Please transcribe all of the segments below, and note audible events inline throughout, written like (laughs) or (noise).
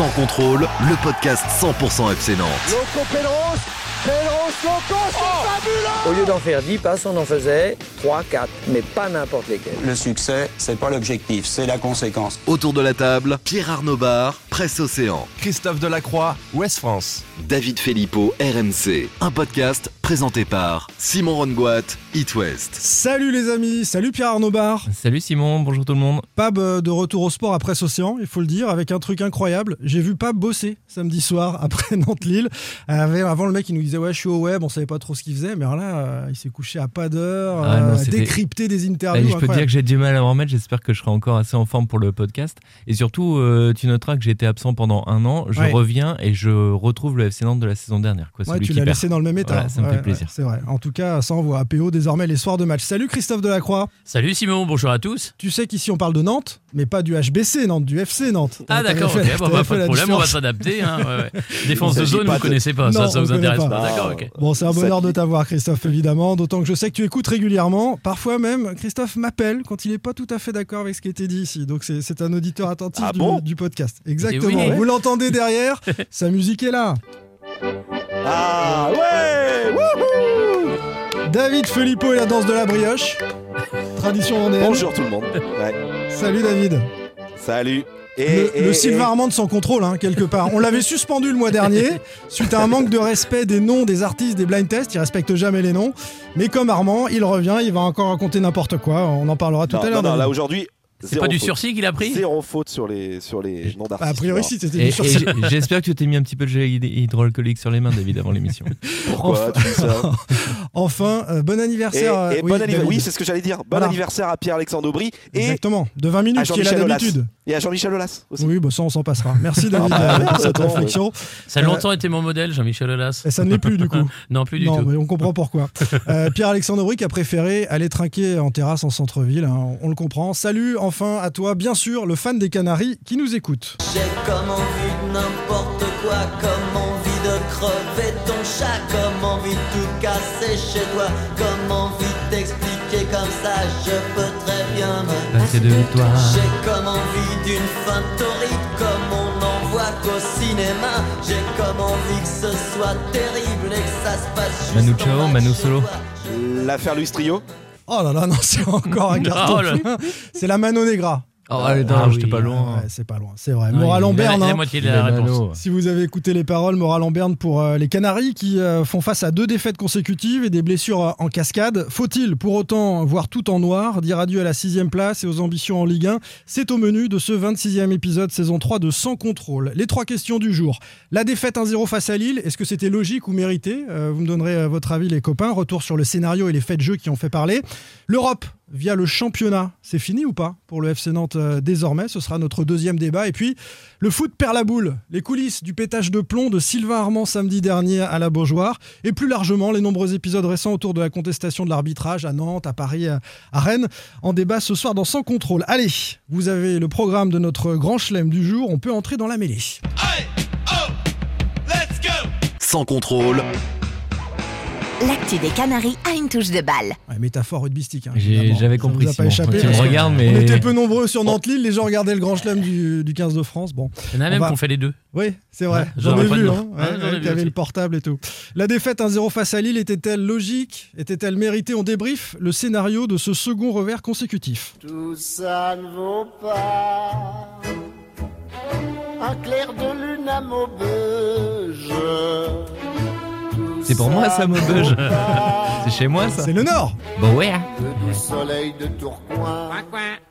Sans contrôle, le podcast 100% FC Nantes. Loco Pedros, Pedros Loco, c'est fabuleux Au lieu d'en faire 10 passes, on en faisait 3, 4, mais pas n'importe lesquels. Le succès, c'est pas l'objectif, c'est la conséquence. Autour de la table, Pierre Arnaud Bar, Presse Océan. Christophe Delacroix, Ouest France. David Filippo, RMC. Un podcast présenté par Simon Rongoat, It West. Salut les amis, salut Pierre Arnaud Bar. Salut Simon, bonjour tout le monde. Pab euh, de retour au sport après Océan, il faut le dire, avec un truc incroyable. J'ai vu Pab bosser samedi soir (laughs) après Nantes-Lille. Euh, avant le mec il nous disait ouais je suis au web, on savait pas trop ce qu'il faisait, mais alors là euh, il s'est couché à pas d'heure, Ah euh, décrypter des interviews. Je peux te dire que j'ai du mal à me remettre, j'espère que je serai encore assez en forme pour le podcast. Et surtout, euh, tu noteras que j'ai été absent pendant un an, je Ouais. reviens et je retrouve le FC Nantes de la saison dernière. Quoi, Ouais, celui tu l'as laissé dans le même état. Voilà, ça me Ouais, fait plaisir. c'est vrai. En tout cas, ça envoie APO désormais les soirs de match. Salut Christophe Delacroix. Salut Simon, bonjour à tous. Tu sais qu'ici on parle de Nantes, mais pas du HBC Nantes, du FC Nantes. Ah d'accord, ok, bon, bah, pas de problème, on va s'adapter. Hein, ouais, ouais. (laughs) Défense de zone, vous de- connaissez pas, Non, ça, vous intéresse pas. pas. D'accord, ok. Bon, c'est un bonheur de t'avoir, Christophe, évidemment. D'autant que je sais que tu écoutes régulièrement. Parfois même, Christophe m'appelle quand il n'est pas tout à fait d'accord avec ce qui a été dit ici. Donc, c'est c'est un auditeur attentif Ah du, bon? du podcast. Exactement. oui. Vous l'entendez derrière (laughs) Sa musique est là. Ah ouais wouhou David Filippo et la danse de la brioche. Tradition vendéenne. Bonjour tout le monde. Ouais. Salut, David. Salut. Le, Et, le et- Sylvain et- Armand sans contrôle, hein, quelque part. On l'avait suspendu le mois dernier (laughs) suite à un manque de respect des noms des artistes des blind tests. Il respecte jamais les noms. Mais comme Armand, il revient, il va encore raconter n'importe quoi. On en parlera tout Non, à l'heure. non, non, David. là aujourd'hui, C'est pas du faute. sursis qu'il a pris Zéro faute sur les, sur les noms Bah, d'artistes. a priori, si c'était Et, du et sursis. j'espère que tu t'es mis un petit peu de gel hyd- hydroalcoolique sur les mains, David, avant l'émission. (laughs) Pourquoi tu dis ça (laughs) Enfin, euh, bon Et, anniversaire. euh, et oui, bon anniversaire. David. Oui, c'est ce que j'allais dire. Bon Voilà. anniversaire à Pierre-Alexandre Aubry et Exactement. De 20 à minutes, qui est là Jean-Michel Aulas. d'habitude. Et à Jean-Michel Aulas aussi. Oui, bah ça, on s'en passera. Merci, (laughs) David, Ah euh, pour cette attends, réflexion. Ça a longtemps été mon modèle, Jean-Michel Aulas. Et ça ne l'est plus, du coup. Non, plus du non, tout. mais on comprend pourquoi. Euh, Pierre-Alexandre Aubry qui a préféré aller trinquer en terrasse en centre-ville. hein, on, on le comprend. Salut, enfin, à toi, bien sûr, le fan des Canaries qui nous écoute. J'ai comme envie de n'importe quoi, comme envie de crever ton chat, comme envie de tout casser chez toi, comme envie de t'expliquer comme ça, je peux très bien me Passer de toi. J'ai comme envie d'une fin torride, comme on n'en voit qu'au cinéma, j'ai comme envie que ce soit terrible et que ça se passe juste Manu en Chao, Manu Solo. L'affaire Luis Trio. Oh là là, non, c'est encore un (laughs) carton. C'est la Mano Negra. Oh, allez, Ah j'étais pas loin. Ouais, c'est pas loin, c'est vrai. Ah, Moral en berne. La, hein. moitié de Il la est réponse. mano. Si vous avez écouté les paroles, moral en berne pour euh, les Canaries qui euh, font face à deux défaites consécutives et des blessures euh, en cascade. Faut-il pour autant voir tout en noir, dire adieu à la sixième place et aux ambitions en Ligue 1 C'est au menu de ce 26e épisode saison 3 de Sans contrôle. Les trois questions du jour. La défaite 1-0 face à Lille, est-ce que c'était logique ou mérité? Euh, Vous me donnerez euh, votre avis les copains. Retour sur le scénario et les faits de jeu qui ont fait parler. L'Europe via le championnat, c'est fini ou pas pour le FC Nantes euh, désormais? Ce sera notre deuxième débat. Et puis, le foot perd la boule. Les coulisses du pétage de plomb de Sylvain Armand samedi dernier à la Beaujoire. Et plus largement, les nombreux épisodes récents autour de la contestation de l'arbitrage à Nantes, à Paris, à à Rennes. En débat ce soir dans Sans Contrôle. Allez, vous avez le programme de notre grand chelem du jour. On peut entrer dans la mêlée. Sans contrôle, L'actu des Canaries a une touche de balle. Ouais, métaphore rugbyistique. hein. J'avais Ça compris. vous a pas échappé. Regardes, On était peu nombreux sur Nantes-Lille. Les gens regardaient le grand chelem du, du 15 de France. Bon. Il y en a même va- qui ont fait les deux. Oui, c'est vrai. Ouais, J'en ai vu. Hein. Ouais, vu T'avais le portable et tout. La défaite 1-0 face à Lille était-elle logique? Était-elle méritée? On débrief le scénario de ce second revers consécutif. Tout ça ne vaut pas un clair de lune à Maubeuge. C'est pour moi, ça, Maubeuge. (laughs) C'est chez moi, ça C'est le Nord Bon, ouais. que du soleil de Tourcoing.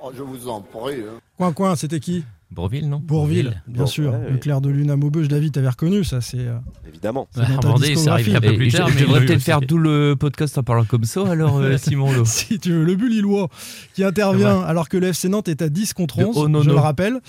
Oh, je vous en prie. hein. Coin coin, c'était qui? Bourville, non? Bourville, bien sûr. ouais, Le clair de lune à Maubeuge, David, t'avais reconnu ça. C'est euh, Évidemment. C'est dans ta Vendée, ça arrive un peu plus tard. je mais devrais peut-être faire tout le podcast en parlant comme ça, alors, euh, (laughs) Simon Lo. si tu veux, le lillois qui intervient alors que le FC Nantes est à 10 contre De 11, haut nono. je le rappelle.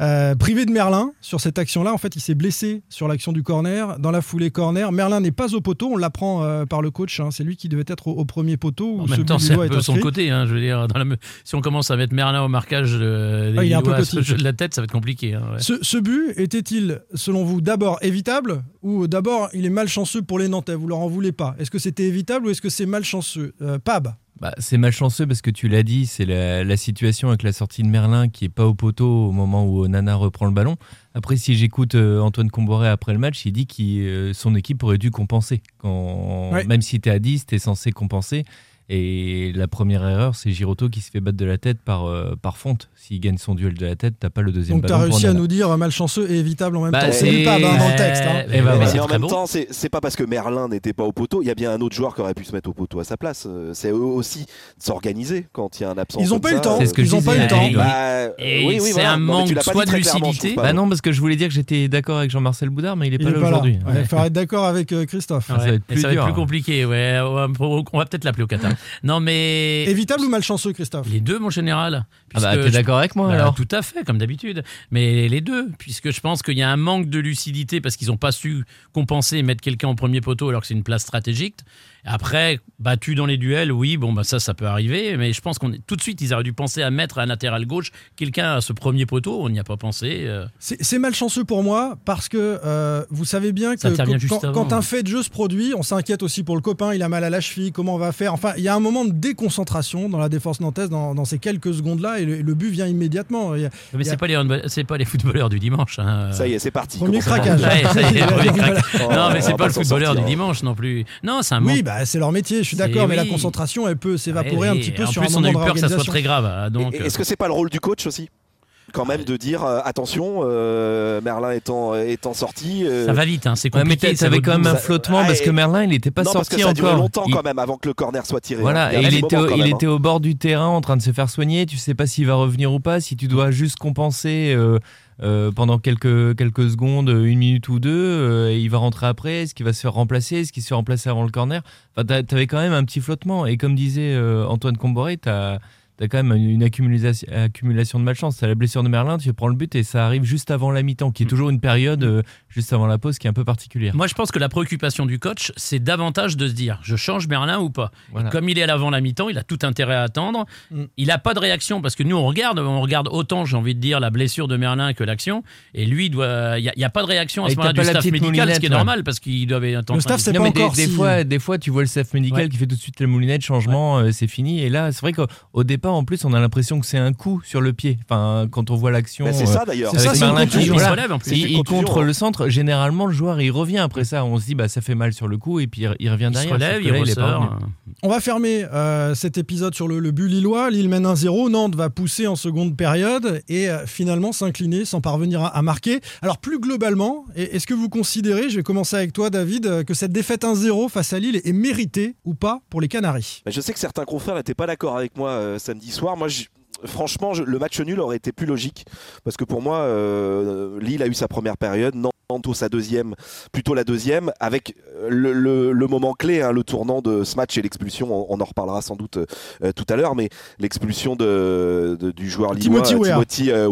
Euh, privé de Merlin sur cette action-là, en fait, il s'est blessé sur l'action du corner. Dans la foulée corner, Merlin n'est pas au poteau, on l'apprend euh, par le coach. hein. C'est lui qui devait être au, au premier poteau. En même temps, c'est un peu son côté. Hein, je veux dire, dans la me- si on commence à mettre Merlin au marquage euh, des Ah, il est un peu ce jeu de la tête, ça va être compliqué. hein, ouais. Ce, ce but était-il, selon vous, d'abord évitable ou d'abord il est malchanceux pour les Nantais Vous leur en voulez pas? Est-ce que c'était évitable ou est-ce que c'est malchanceux? Euh, Pab, Bah, c'est malchanceux parce que tu l'as dit, c'est la, la situation avec la sortie de Merlin qui est pas au poteau au moment où Nana reprend le ballon. Après, si j'écoute euh, Antoine Comboré après le match, il dit que son équipe aurait dû compenser. Quand, Ouais. Même si tu es à 10, tu es censé compenser. Et la première erreur, c'est Giroto qui se fait battre de la tête par, euh, par Fonte. S'il gagne son duel de la tête, t'as pas le deuxième Donc tu as ballon. pour réussi à nous dire euh, malchanceux et évitable en même Bah, temps. C'est c'est- évitable hein, dans le texte. hein. Eh Mais Et en même bon. temps, c'est pas parce que Merlin n'était pas au poteau, il y a bien un autre joueur qui aurait pu se mettre au poteau à sa place. Euh, C'est eux aussi de s'organiser quand il y a un absent. Ils ont pas eu le temps. C'est ce que Ils je ont pas eu le disais. temps. Et- Bah, Et oui, oui, c'est voilà. un manque soit de lucidité. Bah non, parce que je voulais dire que j'étais d'accord avec Jean-Marcel Boudard, mais il est pas là aujourd'hui. Il faudra être d'accord avec Christophe. Ça va être Et plus compliqué, ouais. On va, on va peut-être l'appeler au Qatar. Non, mais. Évitable ou malchanceux, Christophe? Les deux, mon général. Ah bah, t'es d'accord avec moi Bah, alors Tout à fait, comme d'habitude. Mais les deux, puisque je pense qu'il y a un manque de lucidité parce qu'ils n'ont pas su compenser et mettre quelqu'un en premier poteau alors que c'est une place stratégique. Après, battu dans les duels, oui, bon, bah ça, ça peut arriver. Mais je pense qu'on est tout de suite, ils auraient dû penser à mettre à un latéral gauche quelqu'un à ce premier poteau. On n'y a pas pensé. euh. C'est malchanceux pour moi parce que euh, vous savez bien que quand, un fait de jeu se produit, on s'inquiète aussi pour le copain, il a mal à la cheville, comment on va faire? Enfin, il y a un moment de déconcentration dans la défense nantaise dans, dans ces quelques secondes-là et le, le but vient immédiatement. Il y a- Mais y a- c'est pas les c'est pas footballeurs du dimanche. hein. Ça y est, c'est parti. Premier craquage. Ouais, ça y est, (laughs) premier craquage. Non, mais c'est va pas le footballeur sortir, du dimanche non plus. Non, c'est un. Oui, bah, c'est leur métier, je suis C'est- d'accord, mais la concentration, elle peut s'évaporer Ouais, un petit peu en sur plus, un on a moment eu peur que ça soit très grave. hein, Donc, Est-ce que c'est pas le rôle du coach aussi? Quand même de dire euh, attention euh, Merlin étant étant sorti euh, ça va vite, hein, c'est Ouais, mais compliqué. ça t'avais vaut quand le même coup. un flottement Ah, parce et- que Merlin il était pas non parce sorti ça a duré encore. longtemps Il- quand même avant que le corner soit tiré. Voilà, hein. et a il des était, moments au, quand il même, était au bord du terrain en train de se faire soigner. Tu sais pas s'il va revenir ou pas, si tu dois juste compenser euh, euh, pendant quelques, quelques secondes, une minute ou deux. euh, et il va rentrer après. Est-ce qu'il va se faire remplacer Est-ce qu'il se fait remplacer avant le corner? Enfin, t'a- t'avais quand même un petit flottement. Et comme disait euh, Antoine Comboré, t'as as quand même une accumulation, accumulation de malchance. T'as la blessure de Merlin, tu prends le but et ça arrive juste avant la mi-temps, qui est toujours une période euh, juste avant la pause qui est un peu particulière. Moi, je pense que la préoccupation du coach, c'est davantage de se dire je change Merlin ou pas? Voilà. Comme il est à l'avant la mi-temps, il a tout intérêt à attendre. Mm. Il n'a pas de réaction parce que nous, on regarde, on regarde autant, j'ai envie de dire, la blessure de Merlin que l'action. Et lui, il n'y a, pas de réaction à Et ce moment-là t'as du staff médical, ce qui est normal parce qu'il doit être en Le staff, c'est pas mais des, encore des si- fois, des fois, tu vois le staff médical Ouais. qui fait tout de suite la moulinette, changement, euh, c'est fini. Et là, c'est vrai qu'au au en plus, on a l'impression que c'est un coup sur le pied. Enfin, quand on voit l'action. Bah, c'est euh, ça d'ailleurs. C'est ça, avec c'est une Merlin qui. Il se voilà, relève en plus. Il, contre hein. le centre. Généralement, le joueur il revient après ça. On se dit bah ça fait mal sur le coup et puis il, il revient Il se derrière. relève, il ressort. On va fermer euh, cet épisode sur le, le but lillois. Lille mène 1-0. Nantes va pousser en seconde période et euh, finalement s'incliner sans parvenir à, à marquer. Alors plus globalement, est-ce que vous considérez, je vais commencer avec toi David, euh, que cette défaite 1-0 face à Lille est méritée ou pas pour les Canaries? Bah, je sais que certains confrères n'étaient pas d'accord avec moi euh, samedi soir. Moi, je- franchement, je- le match nul aurait été plus logique parce que pour moi, euh, Lille a eu sa première période, Nantes sa deuxième, plutôt la deuxième, avec le, le- le moment clé, hein, le tournant de ce match et l'expulsion. On, on en reparlera sans doute euh, tout à l'heure, mais l'expulsion de, de- du joueur lillois Timothy. Timothy euh,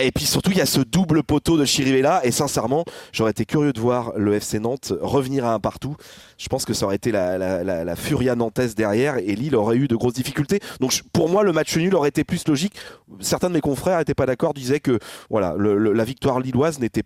et puis surtout, il y a ce double poteau de Chirivella. Et sincèrement, j'aurais été curieux de voir le FC Nantes revenir à un partout. Je pense que ça aurait été la, la, la, la furia nantaise derrière et Lille aurait eu de grosses difficultés. Donc pour moi, le match nul aurait été plus logique. Certains de mes confrères n'étaient pas d'accord, disaient que voilà, le- le- la victoire lilloise n'était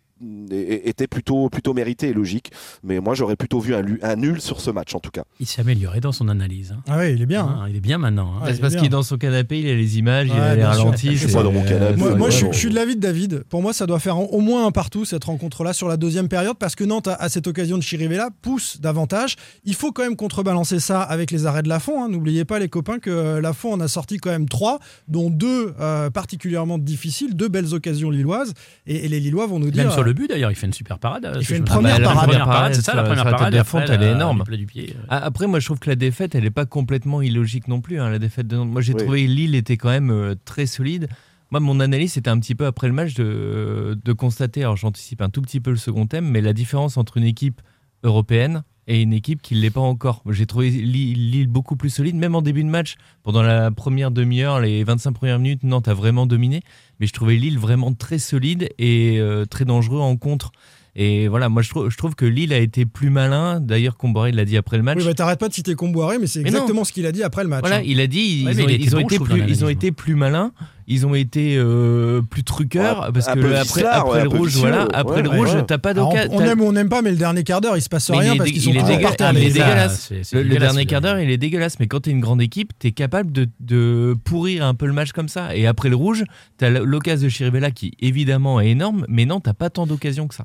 était plutôt plutôt méritée et logique. Mais moi, j'aurais plutôt vu un, nul sur ce match en tout cas. Il s'est amélioré dans son analyse. hein. Ah oui, il est bien. hein. Ah, il est bien maintenant. hein. C'est parce qu'il est dans son canapé, il a les images, il a les ralentis. Je suis pas dans mon canapé. Moi, je, suis- ouais. je suis de l'avis de David. Pour moi, ça doit faire au moins un partout cette rencontre-là sur la deuxième période parce que Nantes, à, cette occasion de Chirivella, pousse davantage. Il faut quand même contrebalancer ça avec les arrêts de Lafont. hein. N'oubliez pas, les copains, que euh, Lafont en a sorti quand même trois, dont deux euh, particulièrement difficiles, deux belles occasions lilloises. Et, et les Lillois vont nous dire. Même sur le but d'ailleurs, il fait une super parade. Il fait une première pas. parade. La première parade, c'est ça la première la parade. de et Fonte, après, elle est la- énorme. du pied. Ah, Après, moi, je trouve que la défaite, elle n'est pas complètement illogique non plus. hein, la défaite de Nantes. Moi, j'ai Oui. trouvé Lille était quand même euh, très solide. Moi, mon analyse, c'était un petit peu après le match de, de constater, alors j'anticipe un tout petit peu le second thème, mais la différence entre une équipe européenne et une équipe qui ne l'est pas encore. J'ai trouvé Lille, beaucoup plus solide, même en début de match. Pendant la première demi-heure, les 25 premières minutes, Nantes a vraiment dominé. Mais je trouvais Lille vraiment très solide et euh, très dangereux en contre. Et voilà, moi je trouve, je trouve que Lille a été plus malin. D'ailleurs, Comboré l'a dit après le match. Oui, bah, t'arrêtes pas de citer Comboiré, mais c'est Mais non. exactement ce qu'il a dit après le match. Voilà, hein. il a dit ils, Ouais, mais ont, il était ils ont bon, je été trouve, plus, dans ils ont l'analyse, été plus malins. Ils ont été euh, plus truqueurs Ouais, parce que le- après, ouais, le rouge, vicieux, voilà, après ouais, le ouais, rouge, ouais. t'as pas Alors, d'occasion. on aime ou on n'aime pas, mais le dernier quart d'heure, il se passe Mais rien parce qu'ils sont il est est dégueulasse. c'est Le, le dégueulasse, dernier quart d'heure, il est dégueulasse, mais quand t'es une grande équipe, t'es capable de, de pourrir un peu le match comme ça. Et après le rouge, t'as l'occasion de Chirivella qui évidemment est énorme, mais non, t'as pas tant d'occasions que ça.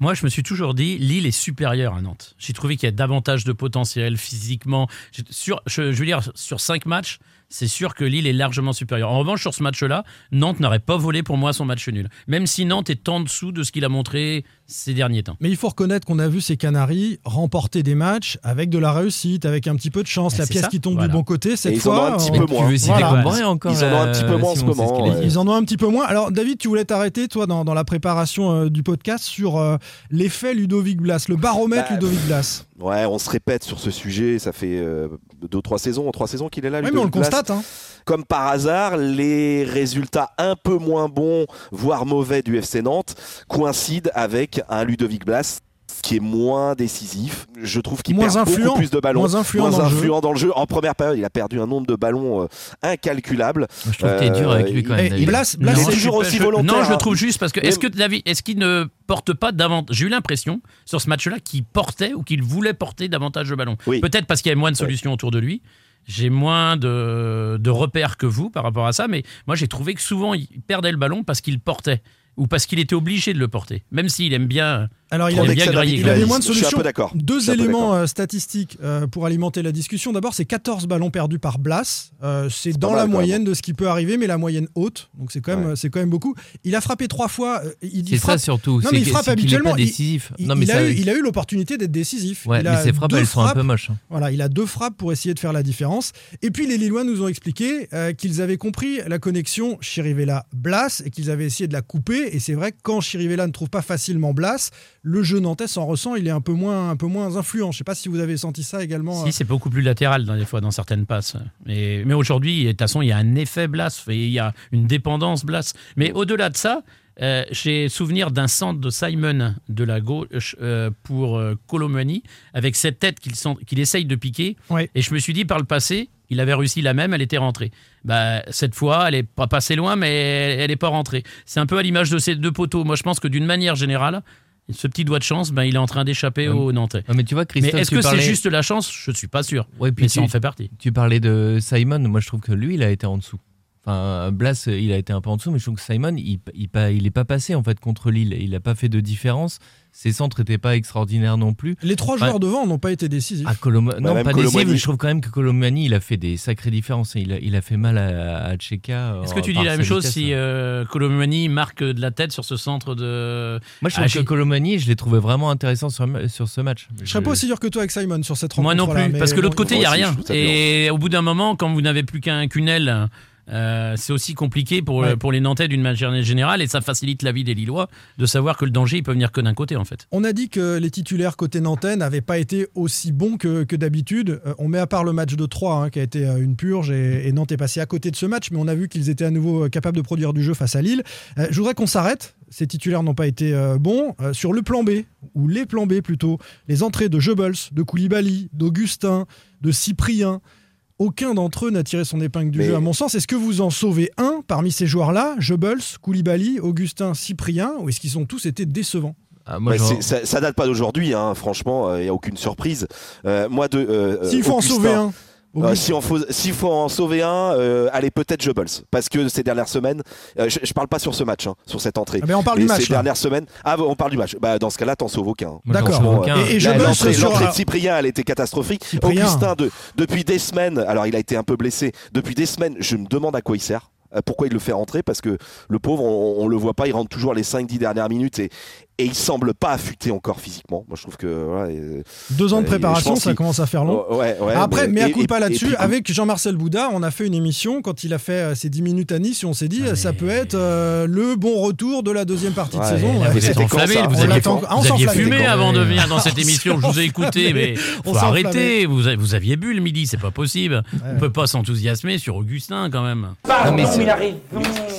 Moi, je me suis toujours dit, Lille est supérieure à Nantes. J'ai trouvé qu'il y a davantage de potentiel physiquement. Sur, je, je veux dire, sur cinq matchs, c'est sûr que Lille est largement supérieure. En revanche, sur ce match-là, Nantes n'aurait pas volé pour moi son match nul. Même si Nantes est en dessous de ce qu'il a montré ces derniers temps. Mais il faut reconnaître qu'on a vu ces Canaries remporter des matchs avec de la réussite, avec un petit peu de chance, Mais la pièce ça, qui tombe voilà. du bon côté. Cette Et ils en fois, ont un petit on- peu Tu moins. veux citer Voilà. Encore Ils en ont un petit peu moins en ce moment, ouais. Ils en ont un petit peu moins. Alors, David, tu voulais t'arrêter, toi, dans, dans la préparation euh, du podcast, sur euh, l'effet Ludovic Blas, le baromètre Bah, Ludovic Blas. Ouais, on se répète sur ce sujet. Ça fait euh, deux, trois saisons, trois saisons qu'il est là. Oui, mais on le Blas. Hein. Comme par hasard, les résultats un peu moins bons, voire mauvais du FC Nantes coïncident avec un Ludovic Blas qui est moins décisif. Je trouve qu'il perd influent. beaucoup plus de ballons. Moins influent dans le jeu. influent dans le jeu. En première période, il a perdu un nombre de ballons euh, incalculable. Je trouve que t'es dur avec lui quand Et même. David. Blas, Blas, Il est toujours pas- aussi volontaire, Non, je le hein. trouve juste parce que est-ce que David, est-ce qu'il ne porte pas davantage J'ai eu l'impression sur ce match-là qu'il portait ou qu'il voulait porter davantage de ballons? Oui. Peut-être parce qu'il y avait moins de solutions autour de lui. J'ai moins de, de repères que vous par rapport à ça, mais moi j'ai trouvé que souvent il perdait le ballon parce qu'il portait ou parce qu'il était obligé de le porter, même s'il aime bien. Alors, il avait, bien graillé, il avait moins de solutions. Deux éléments euh, statistiques euh, pour alimenter la discussion. D'abord, c'est 14 ballons perdus par Blas. Euh, c'est dans mal, la moyenne de ce qui peut arriver, mais la moyenne haute. Donc c'est quand même, Ouais. c'est quand même beaucoup. Il a frappé trois fois. euh, Il, il C'est frappe. ça surtout. Non, mais il frappe habituellement, pas il- décisif. Il, non, mais il ça- a, eu, il a eu l'opportunité d'être décisif. Ouais, il mais a ses frappes, deux elles sont un frappes. peu moches. hein. Voilà, il a deux frappes pour essayer de faire la différence. Et puis les Lillois nous ont expliqué qu'ils avaient compris la connexion Chirivella-Blas et qu'ils avaient essayé de la couper. Et c'est vrai que quand Chirivella ne trouve pas facilement Blas, le jeu nantais s'en ressent, il est un peu moins, un peu moins influent. Je sais pas si vous avez senti ça également. euh, Si, c'est beaucoup plus latéral dans des fois dans certaines passes. Mais, mais aujourd'hui, de toute façon, il y a un effet Blas, il y a une dépendance Blas. Mais au-delà de ça, euh, j'ai souvenir d'un centre de Simon de la gauche euh, pour euh, Colomani avec cette tête qu'il qu'il essaye de piquer. Ouais. Et je me suis dit par le passé, il avait réussi la même, elle était rentrée. Bah, cette fois, elle est pas passée loin, mais elle n'est pas rentrée. C'est un peu à l'image de ces deux poteaux. Moi, je pense que d'une manière générale, ce petit doigt de chance, ben, il est en train d'échapper Ouais. aux Nantais. Ouais, mais tu vois, Mais Christophe, est-ce tu que c'est juste la chance? Je ne suis pas sûr. Ouais, puis Mais ça en fait partie. Tu parlais de Simon, moi je trouve que lui, il a été en dessous. Enfin, Blas, il a été un peu en dessous, mais je trouve que Simon, il, il, pas- il est pas passé en fait contre Lille. Il n'a pas fait de différence. Ses centres n'étaient pas extraordinaires non plus. Les trois joueurs devant n'ont pas été décisifs. Ah, Coloma- non, même pas Colomani. décisif, mais je trouve quand même que Colomani, il a fait des sacrées différences. Il a, il a fait mal à, à Tcheka. Est-ce que euh, tu dis la même chose vitesse. si euh, Colomani marque de la tête sur ce centre de. Moi, je Ah, trouve j'ai- que Colomani, je l'ai trouvé vraiment intéressant sur, sur ce match. Je serais pas aussi dur que toi avec Simon sur cette rencontre. Moi non plus, parce que l'autre côté, il n'y a rien. Et au bout d'un moment, quand vous n'avez plus qu'un qu'une aile, euh, c'est aussi compliqué pour, Ouais. pour les Nantais d'une manière générale et ça facilite la vie des Lillois de savoir que le danger, il peut venir que d'un côté en fait. On a dit que les titulaires côté nantais n'avaient pas été aussi bons que, que d'habitude. Euh, on met à part le match de 3 hein, qui a été euh, une purge et, et Nantes est passé à côté de ce match, mais on a vu qu'ils étaient à nouveau capables de produire du jeu face à Lille. Euh, je voudrais qu'on s'arrête. Ces titulaires n'ont pas été bons. Sur le plan B, ou les plans B plutôt, les entrées de Goebbels, de Koulibaly, d'Augustin, de Cyprien. Aucun d'entre eux n'a tiré son épingle du Mais- jeu, à mon sens. Est-ce que vous en sauvez un parmi ces joueurs-là? Goebbels, Koulibaly, Augustin, Cyprien Ou est-ce qu'ils ont tous été décevants? Ah, moi, Bah, ça, ça date pas d'aujourd'hui, hein, franchement, il n'y a aucune surprise. Euh, moi, de, euh, S'il faut en Augustin, sauver un. Euh, Augustin. si on faut- S'il faut en sauver un, euh, allez peut-être Goebbels, parce que ces dernières semaines, euh, je, je parle pas sur ce match, hein, sur cette entrée. Ah ben, on parle Mais du match. Ces là. dernières semaines, ah on parle du match. Bah dans ce cas-là, t'en sauves aucun. D'accord. sauve Bon, aucun. Et- et Goebbels L'entrée sur- l'entrée de Cyprien, elle était catastrophique. Cyprien. Augustin, de- depuis des semaines, alors il a été un peu blessé, depuis des semaines, je me demande à quoi il sert. euh, Pourquoi il le fait rentrer Parce que le pauvre, on, on le voit pas, il rentre toujours les 5-10 dernières minutes et, et il semble pas affûté encore physiquement. Moi je trouve que. et- Deux ans de Euh, préparation, ça commence à faire long. Ouais, ouais, Après, mais à coup pas là-dessus, avec Jean-Marcel Bouddha, on a fait une émission quand il a fait euh, ses 10 minutes à Nice et on s'est dit, Ah, ça peut être euh, le bon retour de la deuxième partie Ouais, de saison. là, Ouais. vous êtes enflammé, vous On aviez, Ah, on vous aviez s'enflamme. fumé avant de venir dans cette On (laughs) émission. Je vous ai écouté, (laughs) mais On faut arrêter. Vous, a- vous aviez bu le midi, c'est pas possible. On peut pas s'enthousiasmer sur Augustin quand même. Non, mais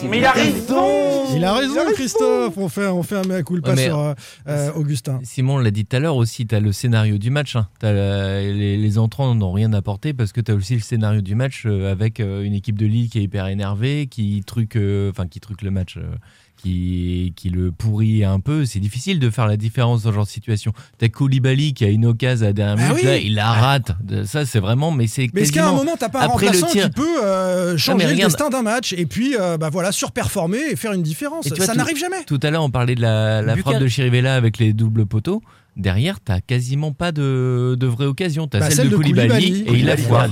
Mais il a raison Il a raison, Christophe. On fait, on fait un mea culpa Ouais, sur euh, euh, Augustin. Simon l'a dit tout à l'heure aussi, tu as le scénario du match. hein. Les, les entrants n'ont rien apporté parce que tu as aussi le scénario du match euh, avec euh, une équipe de Lille qui est hyper énervée, qui truque, euh, enfin qui truque le match, euh, qui, qui le pourrit un peu. C'est difficile de faire la différence dans ce genre de situation. Tu as Koulibaly qui a une occasion à la dernière Ah minute, oui. là, il la rate. Ça, c'est vraiment, mais c'est Mais est-ce qu'à un moment, t'as pas un Après le remplaçant tir- qui peut euh, changer mais le destin d'un match et puis euh, bah voilà, surperformer et faire une différence Ça n'arrive jamais. Tout à l'heure, on parlait de la, frappe de Chirivella avec les doubles poteaux. Derrière, t'as quasiment pas de, de vraie occasion. T'as Bah, celle, celle de de Koulibaly, Koulibaly. et il a Koulibaly, foire.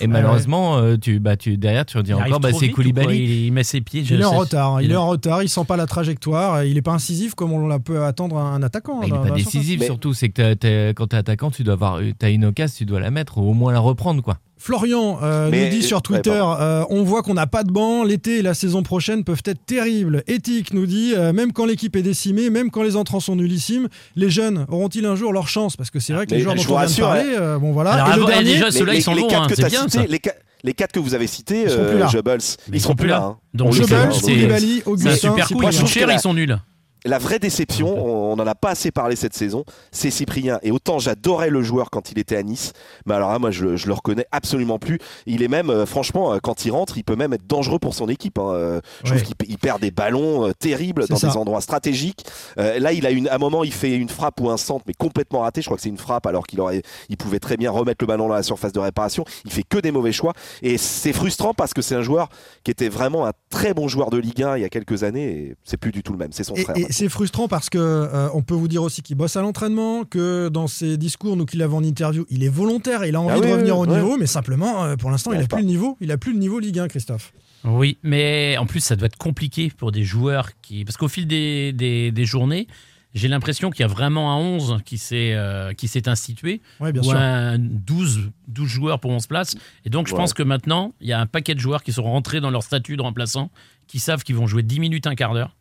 Et malheureusement, euh, tu, bah, tu, derrière, tu redis encore, bah, c'est Koulibaly. il, il met ses pieds. je Il est en retard. Il il est est- en retard. Il sent pas la trajectoire. Il est pas incisif comme on la peut attendre un attaquant. Bah, il n'est dans pas la décisif surtout, c'est que t'as- quand t'es attaquant, tu dois avoir, t'as une occasion, tu dois la mettre, ou au moins la reprendre, quoi. Florian euh, Mais- nous dit sur Twitter euh, on voit qu'on n'a pas de banc, l'été et la saison prochaine peuvent être terribles. Éthique nous dit euh, même quand l'équipe est décimée, même quand les entrants sont nullissimes, les jeunes auront-ils un jour leur chance? Parce que c'est vrai que les joueurs dont on vient de rassure, parler, euh, bon voilà. Alors, et le avant- eh, dernier, déjà, ceux-là, les, ils s'en les hein, bien, ça. les, quatre- les quatre que vous avez cités, Ils sont euh, plus là. Goebbels, Mais ils seront plus là. hein. Le c'est- sait, hein, c'est- Koulibaly, C'est un Augustin. super c'est pas Ils sont chers, ils sont nuls. La vraie déception, (laughs) on n'en a pas assez parlé cette saison, c'est Cyprien. Et autant j'adorais le joueur quand il était à Nice, mais alors là, moi, je, je le reconnais absolument plus. Il est même, euh, franchement, euh, quand il rentre, il peut même être dangereux pour son équipe. hein. Euh, Je Ouais. trouve qu'il il perd des ballons euh, terribles dans ça. des endroits stratégiques. Euh, là, il a une, à un moment, il fait une frappe ou un centre, mais complètement raté. Je crois que c'est une frappe, alors qu'il aurait, il pouvait très bien remettre le ballon dans la surface de réparation. Il fait que des mauvais choix. Et c'est frustrant parce que c'est un joueur qui était vraiment un très bon joueur de Ligue 1 il y a quelques années. Et c'est plus du tout le même. C'est son Et, frère. et. C'est frustrant parce que euh, on peut vous dire aussi qu'il bosse à l'entraînement, que dans ses discours, nous qu'il avait en interview, il est volontaire, il a envie Ah de oui, revenir oui, au ouais. niveau, mais simplement, euh, pour l'instant, Il il a arrive plus le niveau, il a plus le niveau Ligue 1, Christophe. Oui, mais en plus, ça doit être compliqué pour des joueurs qui. Parce qu'au fil des, des, des journées, j'ai l'impression qu'il y a vraiment un 11 qui s'est euh, qui s'est institué, Ouais, bien ou sûr. un 12, 12 joueurs pour 11 places. Et donc, je Ouais. pense que maintenant, il y a un paquet de joueurs qui sont rentrés dans leur statut de remplaçant, qui savent qu'ils vont jouer 10 minutes, un quart d'heure.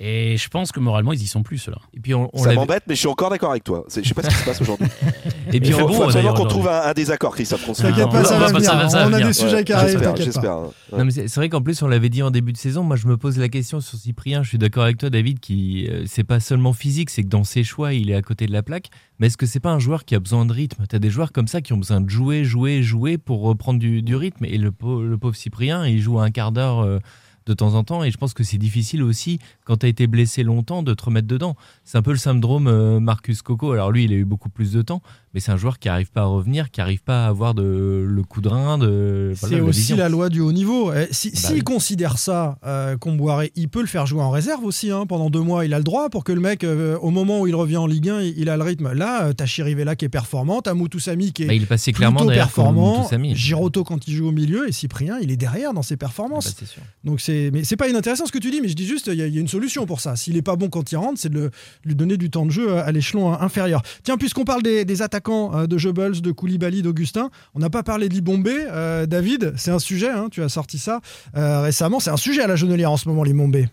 Et je pense que moralement, ils y sont plus, ceux-là. Et puis, on, on Ça m'embête, mais je suis encore d'accord avec toi. Je sais pas ce qui se passe aujourd'hui. (laughs) et puis Il faut, bon, faut qu'on trouve un, un désaccord, Christophe. T'inquiète pas, on ça va va pas- venir. ça va- on a des sujets qui arrivent, j'espère, t'inquiète pas. hein. Ouais. Non, mais c'est vrai qu'en plus, on l'avait dit en début de saison. Moi, je me pose la question sur Cyprien. Je suis d'accord avec toi, David, qui euh, c'est pas seulement physique, c'est que dans ses choix, il est à côté de la plaque. Mais est-ce que c'est pas un joueur qui a besoin de rythme? T'as des joueurs comme ça qui ont besoin de jouer, jouer, jouer pour reprendre du, du rythme. Et le pauvre Cyprien, il joue un quart d'heure. euh, de temps en temps et je pense que c'est difficile aussi quand tu as été blessé longtemps de te remettre dedans. C'est un peu le syndrome euh, Marcus Coco. Alors lui, il a eu beaucoup plus de temps, mais c'est un joueur qui arrive pas à revenir, qui arrive pas à avoir de, le coup de rein. De, voilà, C'est aussi vision. la loi du haut niveau. Eh, Si, Bah S'il oui. considère ça, euh, Comboiré, il peut le faire jouer en réserve aussi. hein. Pendant deux mois, il a le droit pour que le mec, euh, au moment où il revient en Ligue 1, il, il a le rythme. Là, euh, t'as Chirivella qui est performant, t'as Moutoussamy qui est Bah, il est passé clairement derrière performant. Giroto quand il joue au milieu et Cyprien, il est derrière dans ses performances. Ah bah, sûr. Donc c'est, mais c'est pas inintéressant ce que tu dis, mais je dis juste, il y, a- une solution pour ça. S'il est pas bon quand il rentre, c'est de lui donner du temps de jeu à l'échelon euh, inférieur. Tiens, puisqu'on parle des, attaquants euh, de Goebbels, de Koulibaly, d'Augustin, on n'a pas parlé d'Ibombé. Euh, David, c'est un sujet, hein, tu as sorti ça euh, récemment, c'est un sujet à la Jonelière en ce moment, l'Ibombé.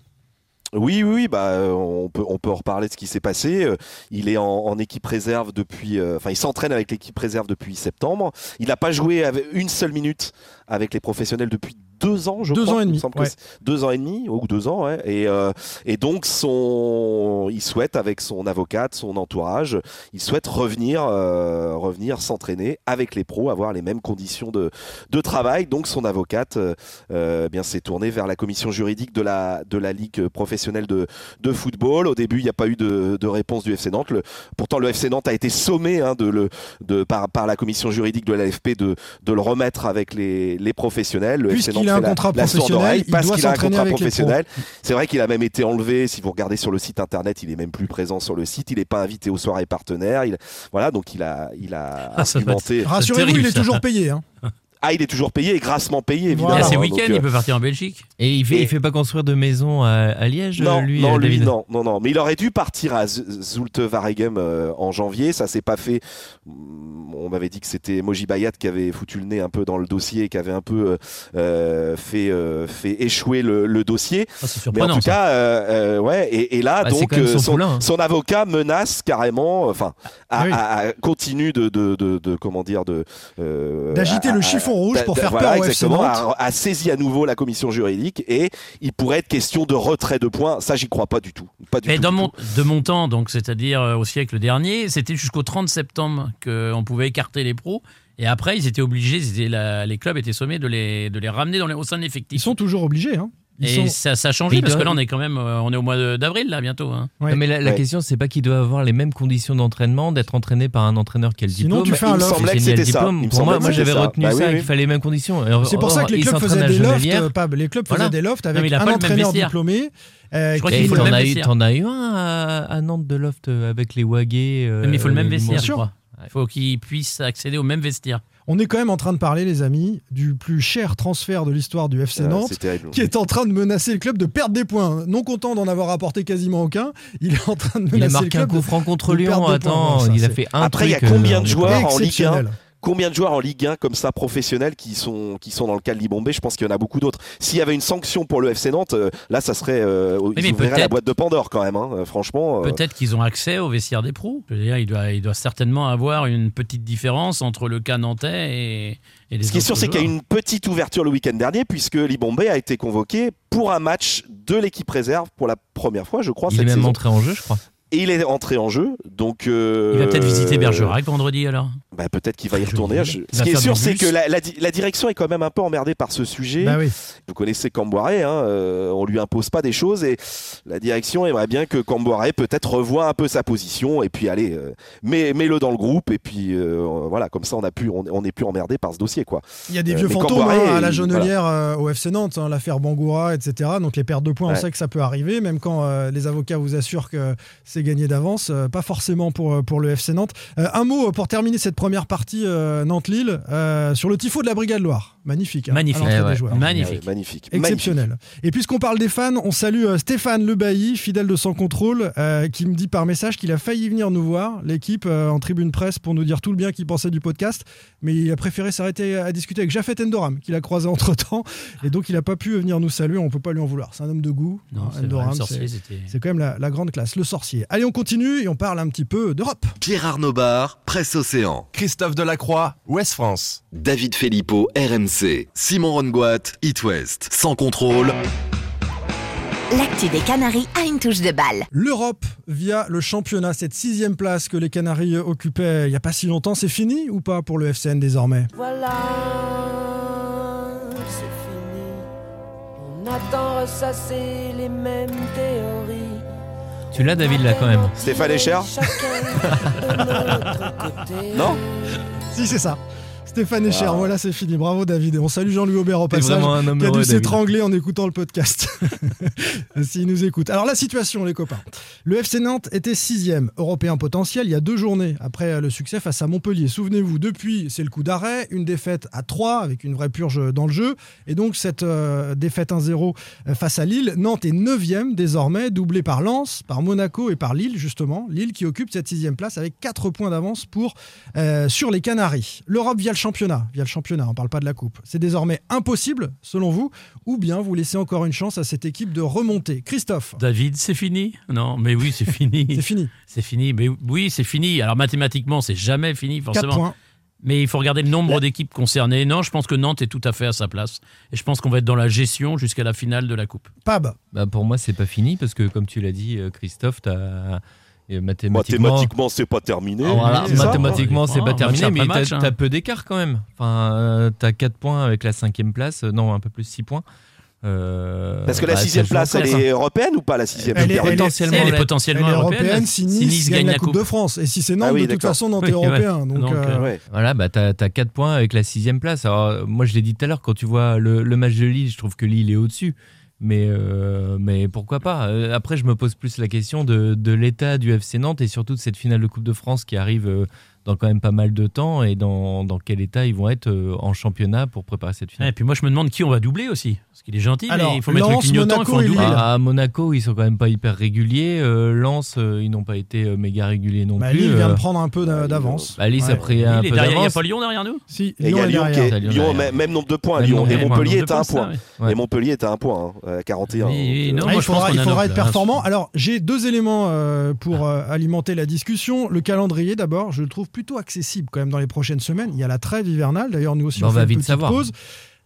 Oui, oui, bah, euh, on, peut, on peut en reparler de ce qui s'est passé. Euh, Il est en, équipe réserve depuis. euh, Enfin, il s'entraîne avec l'équipe réserve depuis septembre. Il n'a pas joué une seule minute avec les professionnels depuis deux ans, je Deux crois. ans et demi, ouais. deux ans et demi, ou deux ans, ouais. Et, euh, et donc, son, il souhaite, avec son avocate, son entourage, il souhaite revenir, euh, revenir s'entraîner avec les pros, avoir les mêmes conditions de, de travail. Donc, son avocate euh, euh, bien s'est tournée vers la commission juridique de la, de la Ligue professionnelle de, de football. Au début, il n'y a pas eu de, de réponse du FC Nantes. Le- pourtant, le FC Nantes a été sommé hein, de le, de, par, par la commission juridique de l'AFP de, de le remettre avec les, les professionnels. Le FC Puisqu'il Nantes a un la- contrat la professionnel, il parce qu'il a un contrat professionnel. C'est vrai qu'il a même été enlevé. Si vous regardez sur le site internet, il est même plus présent sur le site. Il n'est pas invité aux soirées partenaires. Il, voilà, donc il a, il a Ah, argumenté. Rassurez-vous, il est toujours payé. hein. (laughs) Ah, il est toujours payé et grassement payé, évidemment. Il y a ses hein, week-ends, donc, euh, il peut partir en Belgique. Et il fait, Et- il fait pas construire de maison à, à Liège, non, lui, non, euh, lui, David non, non, non. Mais il aurait dû partir à Zulte Waregem euh, en janvier. Ça s'est pas fait. Mm, On m'avait dit que c'était Moji Bayat qui avait foutu le nez un peu dans le dossier et qui avait un peu euh, fait, euh, fait échouer le, le dossier. Ah, c'est Mais en tout ça. cas, euh, euh, ouais. Et, et là, Bah, c'est donc, quand même euh, son son, poulain, hein. son avocat menace carrément, enfin, à, Ah oui. continue de, de, de, de- comment dire, de euh, D'agiter le chiffre chiffon rouge pour faire voilà, peur au FC exactement, Nantes. a, a saisi à nouveau la commission juridique et il pourrait être question de retrait de points. Ça, j'y crois pas du tout. Pas du Mais tout, dans du mon, tout. de mon temps, donc c'est-à-dire euh, au siècle dernier, c'était jusqu'au 30 septembre qu'on pouvait écarter les pros. Et après, ils étaient obligés, ils étaient la- les clubs étaient sommés de les, de les ramener dans les, au sein de l'effectif. Ils sont toujours obligés. Hein. Ils Et sont- ça, ça a changé parce que là, on est quand même, euh, on est au mois d'avril là bientôt. hein. Ouais. Non, mais la, la Ouais. question, c'est pas qu'il doit avoir les mêmes conditions d'entraînement, d'être entraîné par un entraîneur qui a le Sinon, diplôme. tu fais un Il me semblait que c'était ça. Pour moi, moi j'avais retenu Bah ça, oui, oui. qu'il fallait les mêmes conditions. C'est pour or- ça que les clubs faisaient des lofts, euh, Pab. Les clubs Voilà. faisaient des lofts avec un entraîneur diplômé. euh, Je crois qui- qu'il Et faut le t'en même as, eu, vestiaire. t'en as eu un à, Nantes de loft euh, avec les euh, Mais il faut le même vestiaire, je crois. Il faut qu'ils puissent accéder au même vestiaire. On est quand même en train de parler, les amis, du plus cher transfert de l'histoire du FC Ouais, Nantes. terrible. qui est en train de menacer le club de perdre des points. Non content d'en avoir apporté quasiment aucun, il est en train de Il a menacer le marqué un club. coup franc contre Lyon. points. Attends, Ça, il a fait un Après, il y a combien euh, de joueurs en Ligue 1 exceptionnel. Combien de joueurs en Ligue 1 comme ça professionnels qui sont qui sont dans le cas de Libombé Je pense qu'il y en a beaucoup d'autres. S'il y avait une sanction pour le FC Nantes, euh, là, ça serait euh, ils mais la boîte de Pandore quand même. hein. Euh, Franchement. euh, Peut-être qu'ils ont accès au vestiaire des pros. Je veux dire, il doit, il doit certainement avoir une petite différence entre le cas nantais et, Ce qui est sûr, c'est qu'il y a une petite ouverture le week-end dernier, puisque Libombé a été convoqué pour un match de l'équipe réserve pour la première fois, je crois, Il est même saison. entré en jeu, je crois. Et il est entré en jeu, donc. euh, Il va peut-être visiter Bergerac vendredi alors. Bah, peut-être qu'il va y retourner. Je- Ce qui est sûr, c'est que la, la di- la direction est quand même un peu emmerdée par ce sujet. Bah oui. Vous connaissez Camboiré, hein, euh, on lui impose pas des choses et la direction aimerait bien que Camboiré peut-être revoie un peu sa position et puis allez, euh, mets, mets-le dans le groupe et puis euh, voilà, comme ça on a pu, on, on est plus emmerdé par ce dossier quoi. Il y a des Euh, vieux fantômes Camboiré, hein, à la euh, au FC Nantes, hein, l'affaire Bangoura, etc. Donc les pertes de points, on sait que ça peut arriver, même quand euh, les avocats vous assurent que c'est gagné d'avance, euh, pas forcément pour, euh, pour le FC Nantes. Euh, un mot pour terminer cette première partie euh, Nantes-Lille euh, sur le tifo de la Brigade Loire. Magnifique. hein, Magnifique. Eh des ouais. joueurs. Magnifique. Ouais, magnifique. Exceptionnel. Et puisqu'on parle des fans, on salue euh, Stéphane Lebailly, fidèle de Sans Contrôle, euh, qui me dit par message qu'il a failli venir nous voir, l'équipe euh, en tribune presse, pour nous dire tout le bien qu'il pensait du podcast, mais il a préféré s'arrêter à discuter avec Jafet Endoram, qu'il a croisé entre temps, et donc il n'a pas pu venir nous saluer, on peut pas lui en vouloir. C'est un homme de goût. Non, hein, Endoram, c'est- quand même la, la grande classe, le sorcier. Allez, on continue et on parle un petit peu d'Europe. Pierre Arnaud Bar, Presse Océan. Christophe Delacroix, Ouest France. David Filippo, RMC. Simon Rongoat, It West. Sans contrôle. L'actu des Canaries a une touche de balle. L'Europe via le championnat, cette sixième place que les Canaries occupaient il n'y a pas si longtemps, c'est fini ou pas pour le FCN désormais? Voilà, c'est fini. On attend ressasser les mêmes théories. Tu l'as, David, là, quand même. Stéphane Echer. (laughs) Non Si, c'est ça. Stéphane Echer, Ah. voilà, c'est fini. Bravo, David. Et on salue Jean-Louis Aubert au passage. un homme qui a dû s'étrangler en écoutant le podcast. (laughs) S'il nous écoute. Alors, la situation, les copains. Le FC Nantes était sixième européen potentiel il y a deux journées après le succès face à Montpellier. Souvenez-vous, depuis, c'est le coup d'arrêt, une défaite à 3 avec une vraie purge dans le jeu. Et donc, cette euh, défaite 1-0 face à Lille, Nantes est neuvième désormais, doublé par Lens, par Monaco et par Lille, justement. Lille qui occupe cette sixième place avec 4 points d'avance pour euh, sur les Canaries. L'Europe via le championnat, via le championnat, on parle pas de la coupe. C'est désormais impossible, selon vous, ou bien vous laissez encore une chance à cette équipe de remonter. Christophe, David, c'est fini Non, mais oui, c'est fini. (laughs) c'est fini. C'est fini. Mais oui, c'est fini. Alors mathématiquement, c'est jamais fini 4 forcément. points. Mais il faut regarder le nombre d'équipes concernées. Non, je pense que Nantes est tout à fait à sa place. Et je pense qu'on va être dans la gestion jusqu'à la finale de la Coupe. Pab, Bah, pour moi, c'est pas fini parce que, comme tu l'as dit, euh, Christophe, t'as mathématiquement. Mathématiquement, c'est pas terminé. Ah, voilà, mathématiquement, c'est pas terminé, mais t'as hein. peu d'écart quand même. Enfin, euh, t'as 4 points avec la cinquième place, euh, non, un peu plus 6 points. Euh, Parce que la bah, ça sixième joue place, elle est européenne ou pas la sixième? Elle est- Perdu. elle est- potentiellement. Elle est potentiellement elle est européenne. européenne si Nice, gagne la coupe. de France. Et si c'est Nantes, Ah oui, de toute façon, Nantes (laughs) Oui, est ouais. européen. Donc, Donc, euh, Ouais. Voilà, bah t'as as 4 points avec la sixième place. Alors, moi, je l'ai dit tout à l'heure, quand tu vois le, le match de Lille, je trouve que Lille est au-dessus. Mais, euh, mais pourquoi pas? Euh, Après, je me pose plus la question de, de l'état du FC Nantes et surtout de cette finale de Coupe de France qui arrive euh, dans quand même pas mal de temps et dans, dans quel état ils vont être euh, en championnat pour préparer cette finale. Et puis moi, je me demande qui on va doubler aussi. Parce qu'il est gentil, Alors, mais il faut mettre le clignotant, il Monaco faut et doubler. Ah, à Monaco, ils sont quand même pas hyper réguliers. Euh, Lens, euh, ils n'ont pas été euh, méga réguliers non bah, plus. Lille vient de prendre un peu d'a- d'avance. bah, Lille, ça a pris un peu derrière, il n'y a d'avance. pas Lyon derrière nous Si, Et il y Lyon a est Lyon qui derrière. est Lyon Lyon, derrière. même même nombre de points. Même Lyon et Montpellier est à un point. Ouais. Et Montpellier est à un point, hein, à 41. Ah, moi, il je pense faudra, être performant. Alors, j'ai deux éléments pour alimenter la discussion. Le calendrier, d'abord, je le trouve plutôt accessible quand même dans les prochaines semaines. Il y a la trêve hivernale. D'ailleurs, nous aussi, Bah, on fait va une vite petite savoir. pause.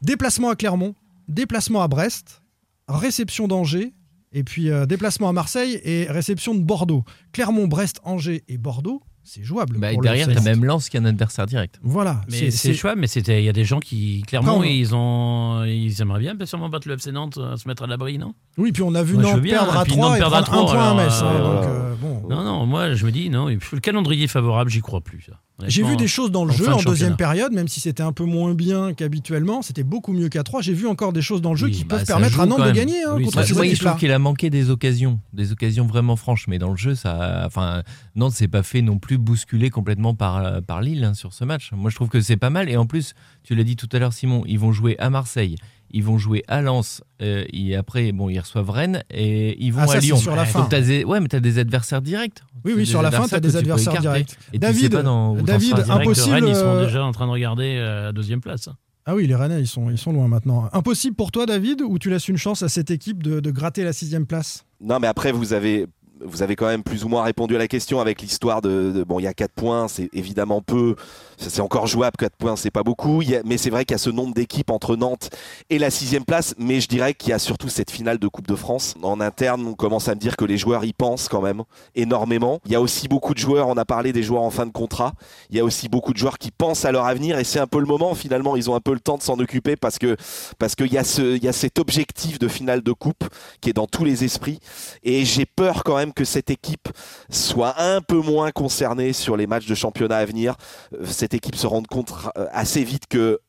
Déplacement à Clermont, déplacement à Brest, réception d'Angers. Et puis euh, déplacement à Marseille et réception de Bordeaux. Clermont, Brest, Angers et Bordeaux, c'est jouable. Bah, pour derrière, Nantes. même Lens qui est un adversaire direct. Voilà. Mais c'est choix, mais c'était il y a des gens qui clairement ils ont ils aimeraient bien sûrement battre le FC Nantes euh, se mettre à l'abri, non? Oui, puis on a vu Moi, Nantes perdre à puis 3 Nantes et un à Metz. hein, euh, donc, euh, bon. Non non, moi je me dis non, le calendrier favorable, j'y crois plus ça. J'ai vu des choses dans le jeu en deuxième période, même si c'était un peu moins bien qu'habituellement, c'était beaucoup mieux qu'à 3. J'ai vu encore des choses dans le jeu Oui, qui bah, peuvent permettre à Nantes de gagner hein, Oui, contre ces je trouve qu'il a manqué des occasions, des occasions vraiment franches. Mais dans le jeu, ça, enfin, Nantes s'est pas fait non plus bousculer complètement par, par Lille hein, sur ce match. Moi, je trouve que c'est pas mal. Et en plus, tu l'as dit tout à l'heure, Simon, ils vont jouer à Marseille, ils vont jouer à Lens, euh, et après, bon, ils reçoivent Rennes et ils vont Ah, ça, à c'est Lyon. sur la fin. Donc, t'as des, ouais, mais t'as des adversaires directs. Oui, oui, sur la fin, tu as des tu adversaires directs. Et tu David, sais pas dans où t'en David, impossible, Rennes, ils sont euh, déjà en train de regarder euh, la deuxième place. Ah oui, les Rennais, ils sont, ils sont loin maintenant. Impossible pour toi, David, ou tu laisses une chance à cette équipe de, de gratter la sixième place? Non, mais après, vous avez, vous avez quand même plus ou moins répondu à la question avec l'histoire de, Bon, il y a 4 points, c'est évidemment peu. C'est encore jouable, 4 points, c'est pas beaucoup. Mais c'est vrai qu'il y a ce nombre d'équipes entre Nantes et la sixième place. Mais je dirais qu'il y a surtout cette finale de Coupe de France. En interne, on commence à me dire que les joueurs y pensent quand même énormément. Il y a aussi beaucoup de joueurs, on a parlé des joueurs en fin de contrat. Il y a aussi beaucoup de joueurs qui pensent à leur avenir et c'est un peu le moment. Finalement, ils ont un peu le temps de s'en occuper parce que parce qu'il y a ce, il y a cet objectif de finale de coupe qui est dans tous les esprits. Et j'ai peur quand même que cette équipe soit un peu moins concernée sur les matchs de championnat à venir. Euh, Cette équipe se rende compte euh, assez vite que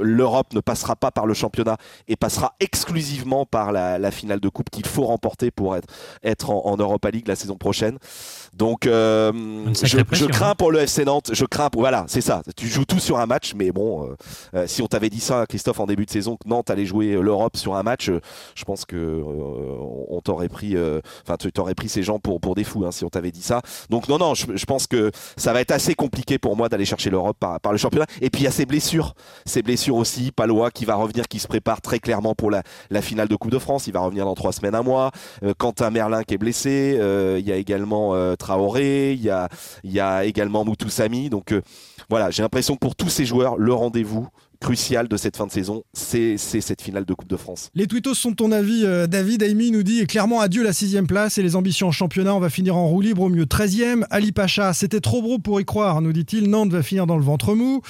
l'Europe ne passera pas par le championnat et passera exclusivement par la, la finale de coupe qu'il faut remporter pour être, être en, en Europa League la saison prochaine. Donc euh, je, crains hein. pour le FC Nantes, je crains pour voilà, c'est ça. Tu joues tout sur un match, mais bon, euh, euh, si on t'avait dit ça, Christophe, en début de saison, que Nantes allait jouer euh, l'Europe sur un match, euh, je pense que euh, on t'aurait pris, euh, enfin, tu t'aurais pris ces gens pour pour des fous hein, si on t'avait dit ça. Donc non, non, je, je pense que ça va être assez compliqué pour moi d'aller chercher l'Europe par, par le championnat. Et puis il y a ces blessures, ces blessures aussi. Palois qui va revenir, qui se prépare très clairement pour la, finale de Coupe de France. Il va revenir dans trois semaines, un mois. Euh, Quentin Merlin qui est blessé. Euh, Il y a également euh, Traoré. Il y a, il y a également. Donc voilà, j'ai l'impression que pour tous ces joueurs, le rendez-vous crucial de cette fin de saison, c'est cette finale de Coupe de France. Les tweetos sont ton avis, euh, David. Amy nous dit clairement adieu la sixième place et les ambitions en championnat. On va finir en roue libre au mieux 13e. Ali Pacha, c'était trop gros pour y croire, nous dit-il. Nantes va finir dans le ventre mou.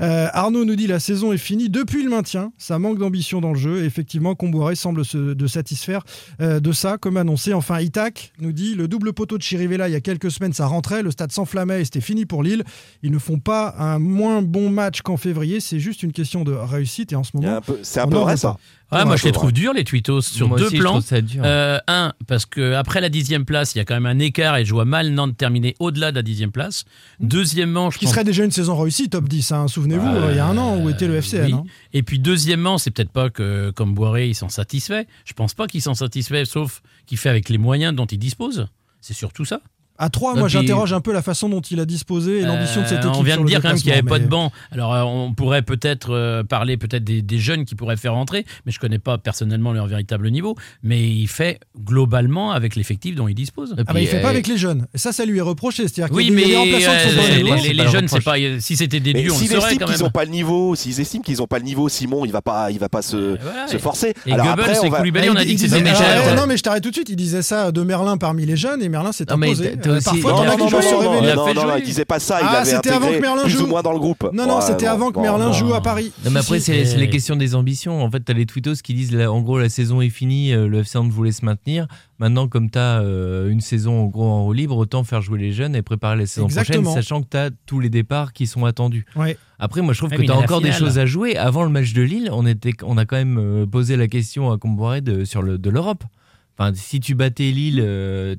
Euh, Arnaud nous dit la saison est finie depuis le maintien. Ça manque d'ambition dans le jeu. Effectivement, Comboiré semble se satisfaire euh, de ça, comme annoncé. Enfin, Itac nous dit le double poteau de Chirivella il y a quelques semaines, ça rentrait. Le stade s'enflammait et c'était fini pour Lille. Ils ne font pas un moins bon match qu'en février. C'est juste une question de réussite. Et en ce moment, C'est un peu vrai ça. Ouais, moi je les trouve durs les tweetos sur Moi deux aussi, plans. trouve ça dur. Euh, un, parce que après la dixième place, il y a quand même un écart et je vois mal Nantes terminer au-delà de la dixième place. Deuxièmement, je qui pense- serait déjà une saison réussie, top 10. hein. Souvenez-vous, euh, il y a un an où était le FCN. oui. hein. Et puis deuxièmement, c'est peut-être pas que comme Boiré, il s'en satisfait. Je pense pas qu'il s'en satisfait, sauf qu'il fait avec les moyens dont il dispose. C'est surtout ça. À 3, Donc, moi il- j'interroge un peu la façon dont il a disposé et l'ambition de cette Euh, équipe. On vient de dire quand même qu'il n'y avait pas de banc. Alors euh, on pourrait peut-être euh, parler peut-être des, des jeunes qui pourraient faire rentrer, mais je connais pas personnellement leur véritable niveau. Mais il fait globalement avec l'effectif dont il dispose. Ah bah, il fait pas avec les jeunes. Et ça, ça lui est reproché. C'est-à-dire Oui, qu'il y a mais les, jeunes, c'est pas. Si c'était des dieux, on le s'ils saurait estiment quand qu'ils même. n'ont pas le niveau, s'ils estiment qu'ils n'ont pas le niveau, Simon, il va pas, il va pas se, forcer. et Goebbels on va- Koulibaly, on a dit que c'était des Ah, jeunes. non, mais je t'arrête tout de suite. Il disait ça de Merlin parmi les jeunes et Merlin s'est imposé. T'as Euh, aussi- Parfois, Non, il y en a non, qui non, Il a non, fait non, jouer. il disait pas ça. Il Ah, c'était avant que Merlin plus joue. ou moins dans le groupe. Non, non, Ouais, c'était avant que Merlin joue à Paris. Non, mais après, c'est les questions des ambitions. En fait, tu as les tweetos qui disent là, en gros, la saison est finie, euh, le FC Nantes voulait se maintenir. Maintenant, comme tu as une saison en gros en roue libre, autant faire jouer les jeunes et préparer la saison Exactement. prochaine, sachant que tu as tous les départs qui sont attendus. Ouais. Après, moi, je trouve Ah, que tu as y a la encore des choses à jouer. Avant le match de Lille, on, était, on a quand même euh, posé la question à Comboiré de, sur le, de l'Europe. Enfin, si tu battais Lille, euh,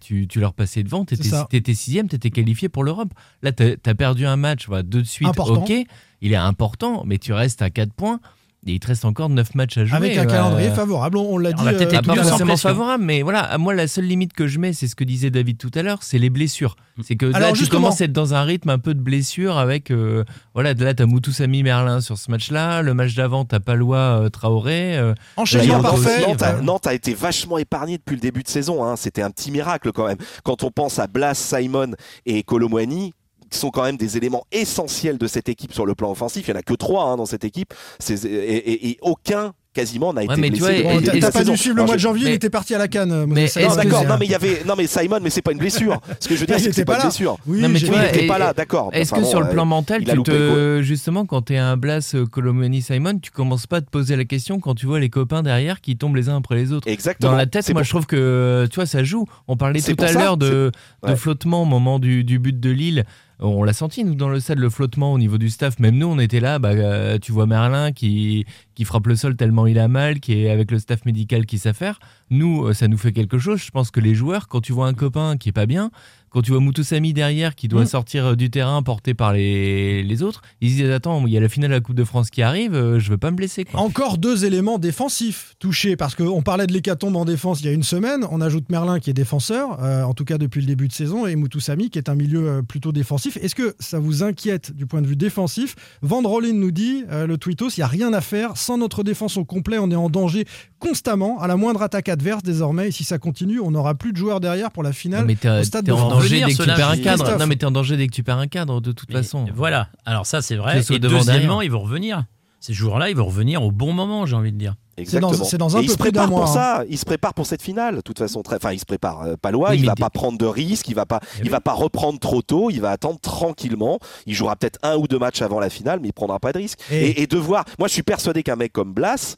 tu, tu leur passais devant, tu étais sixième, tu étais qualifié pour l'Europe. Là, tu as, perdu un match, voilà, deux de suite, Important. ok, il est important, mais tu restes à 4 points et il te reste encore 9 matchs à jouer. Avec un euh, calendrier favorable, on, on l'a dit. va peut-être euh, pas forcément pression. favorable, mais voilà, moi la seule limite que je mets, c'est ce que disait David tout à l'heure, c'est les blessures. C'est que là, tu commences à être dans un rythme un peu de blessure avec, euh, voilà, là, t'as Moutoussamy Merlin sur ce match-là, le match d'avant, t'as Palois euh, Traoré. euh, Enchaînement parfait. aussi, Nantes, a, Nantes a été vachement épargné depuis le début de saison. hein. C'était un petit miracle quand même. Quand on pense à Blas, Simon et Colomwani, qui sont quand même des éléments essentiels de cette équipe sur le plan offensif. Il y en a que trois hein, dans cette équipe. Et, et- et aucun quasiment n'a été mais tu blessé. T'as la pas dû suivre le mois de janvier, il était parti à la canne. Mais Simon. Non, d'accord, non mais il y avait non mais Simon mais c'est pas une blessure. Ce que je veux dire c'est que c'est pas pas une blessure. Oui, Non, mais tu Oui, vois, il était et- pas là, d'accord. Est-ce Enfin, que bon, sur le euh, plan mental, tu te, justement, quand tu es un Blas euh, Colomani Simon, tu commences pas à te poser la question quand tu vois les copains derrière qui tombent les uns après les autres. Exactement. Dans la tête, moi pour- je trouve que tu vois, ça joue. On parlait tout à l'heure de, flottement au moment du, du but de Lille. On l'a senti, nous, dans le stade, le flottement au niveau du staff. Même nous, on était là. Bah, euh, tu vois Merlin qui, qui frappe le sol tellement il a mal, qui est avec le staff médical qui sait faire. Nous, euh, ça nous fait quelque chose. Je pense que les joueurs, quand tu vois un copain qui est pas bien, quand tu vois Moutoussamy derrière qui doit Mm. sortir euh, du terrain porté par les, les autres, ils se disent Attends, il y a la finale de la Coupe de France qui arrive, euh, je veux pas me blesser. Quoi. Encore deux éléments défensifs touchés, parce qu'on parlait de l'hécatombe en défense il y a une semaine. On ajoute Merlin qui est défenseur, euh, en tout cas depuis le début de saison, et Moutoussamy qui est un milieu euh, plutôt défensif. Est-ce que ça vous inquiète du point de vue défensif? Van Rollin nous dit, euh, le tweetos, il n'y a rien à faire. Sans notre défense au complet, on est en danger constamment, à la moindre attaque adverse désormais. Et si ça continue, on n'aura plus de joueurs derrière pour la finale Non, mais t'es au stade t'es de en France. danger dès que tu perds un cadre. Non, mais t'es en danger dès que tu perds un cadre, de toute Mais façon. Voilà, alors ça c'est vrai. Et deuxièmement, derrière. ils vont revenir. Ces joueurs-là, ils vont revenir au bon moment, j'ai envie de dire. C'est dans- un Et il peu se plus prépare pour hein. ça. Il se prépare pour cette finale. De toute façon, très... enfin, il se prépare. Euh, Palois, Oui, il va pas prendre de risques. Il va pas, Eh il va pas reprendre trop tôt. Il va attendre tranquillement. Il jouera peut-être un ou deux matchs avant la finale, mais il prendra pas de risques. Et- Et, et de voir. Moi, je suis persuadé qu'un mec comme Blas,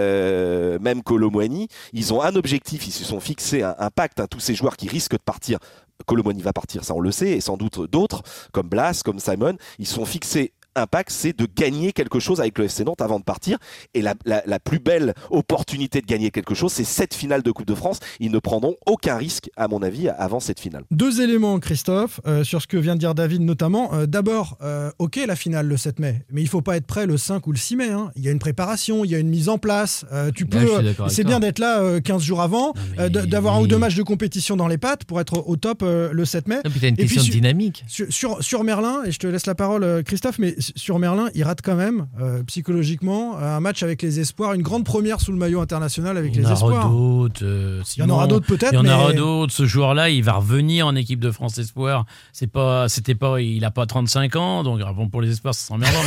euh, même Colomwani, ils ont un objectif. Ils se sont fixés un, un pacte. hein, tous ces joueurs qui risquent de partir. Colomwani va partir, ça on le sait, et sans doute d'autres, comme Blas, comme Simon, ils se sont fixés un pacte, c'est de gagner quelque chose avec le FC Nantes avant de partir. Et la, la- la plus belle opportunité de gagner quelque chose, c'est cette finale de Coupe de France. Ils ne prendront aucun risque, à mon avis, avant cette finale. Deux éléments, Christophe, euh, sur ce que vient de dire David notamment. Euh, D'abord, euh, ok, la finale le 7 mai, mais il faut pas être prêt le 5 ou le 6 mai. hein. Il y a une préparation, il y a une mise en place. Euh, tu peux, c'est bien d'être là euh, 15 jours avant, mais euh, d'avoir un ou deux matchs de compétition dans les pattes pour être au top euh, le 7 mai. Non, puis t'as une Et puis question de dynamique. Sur, sur, sur Merlin, et je te laisse la parole, Christophe, mais sur Merlin, il rate quand même, euh, psychologiquement, un match avec les espoirs, une grande première sous le maillot international avec il y les en aura espoirs. d'autres. euh, Il y en aura d'autres peut-être, Il y en mais- aura d'autres. Ce joueur-là, il va revenir en équipe de France Espoir. C'est pas, c'était pas, il a pas 35 ans, donc ah bon pour les espoirs, c'est emmerdant,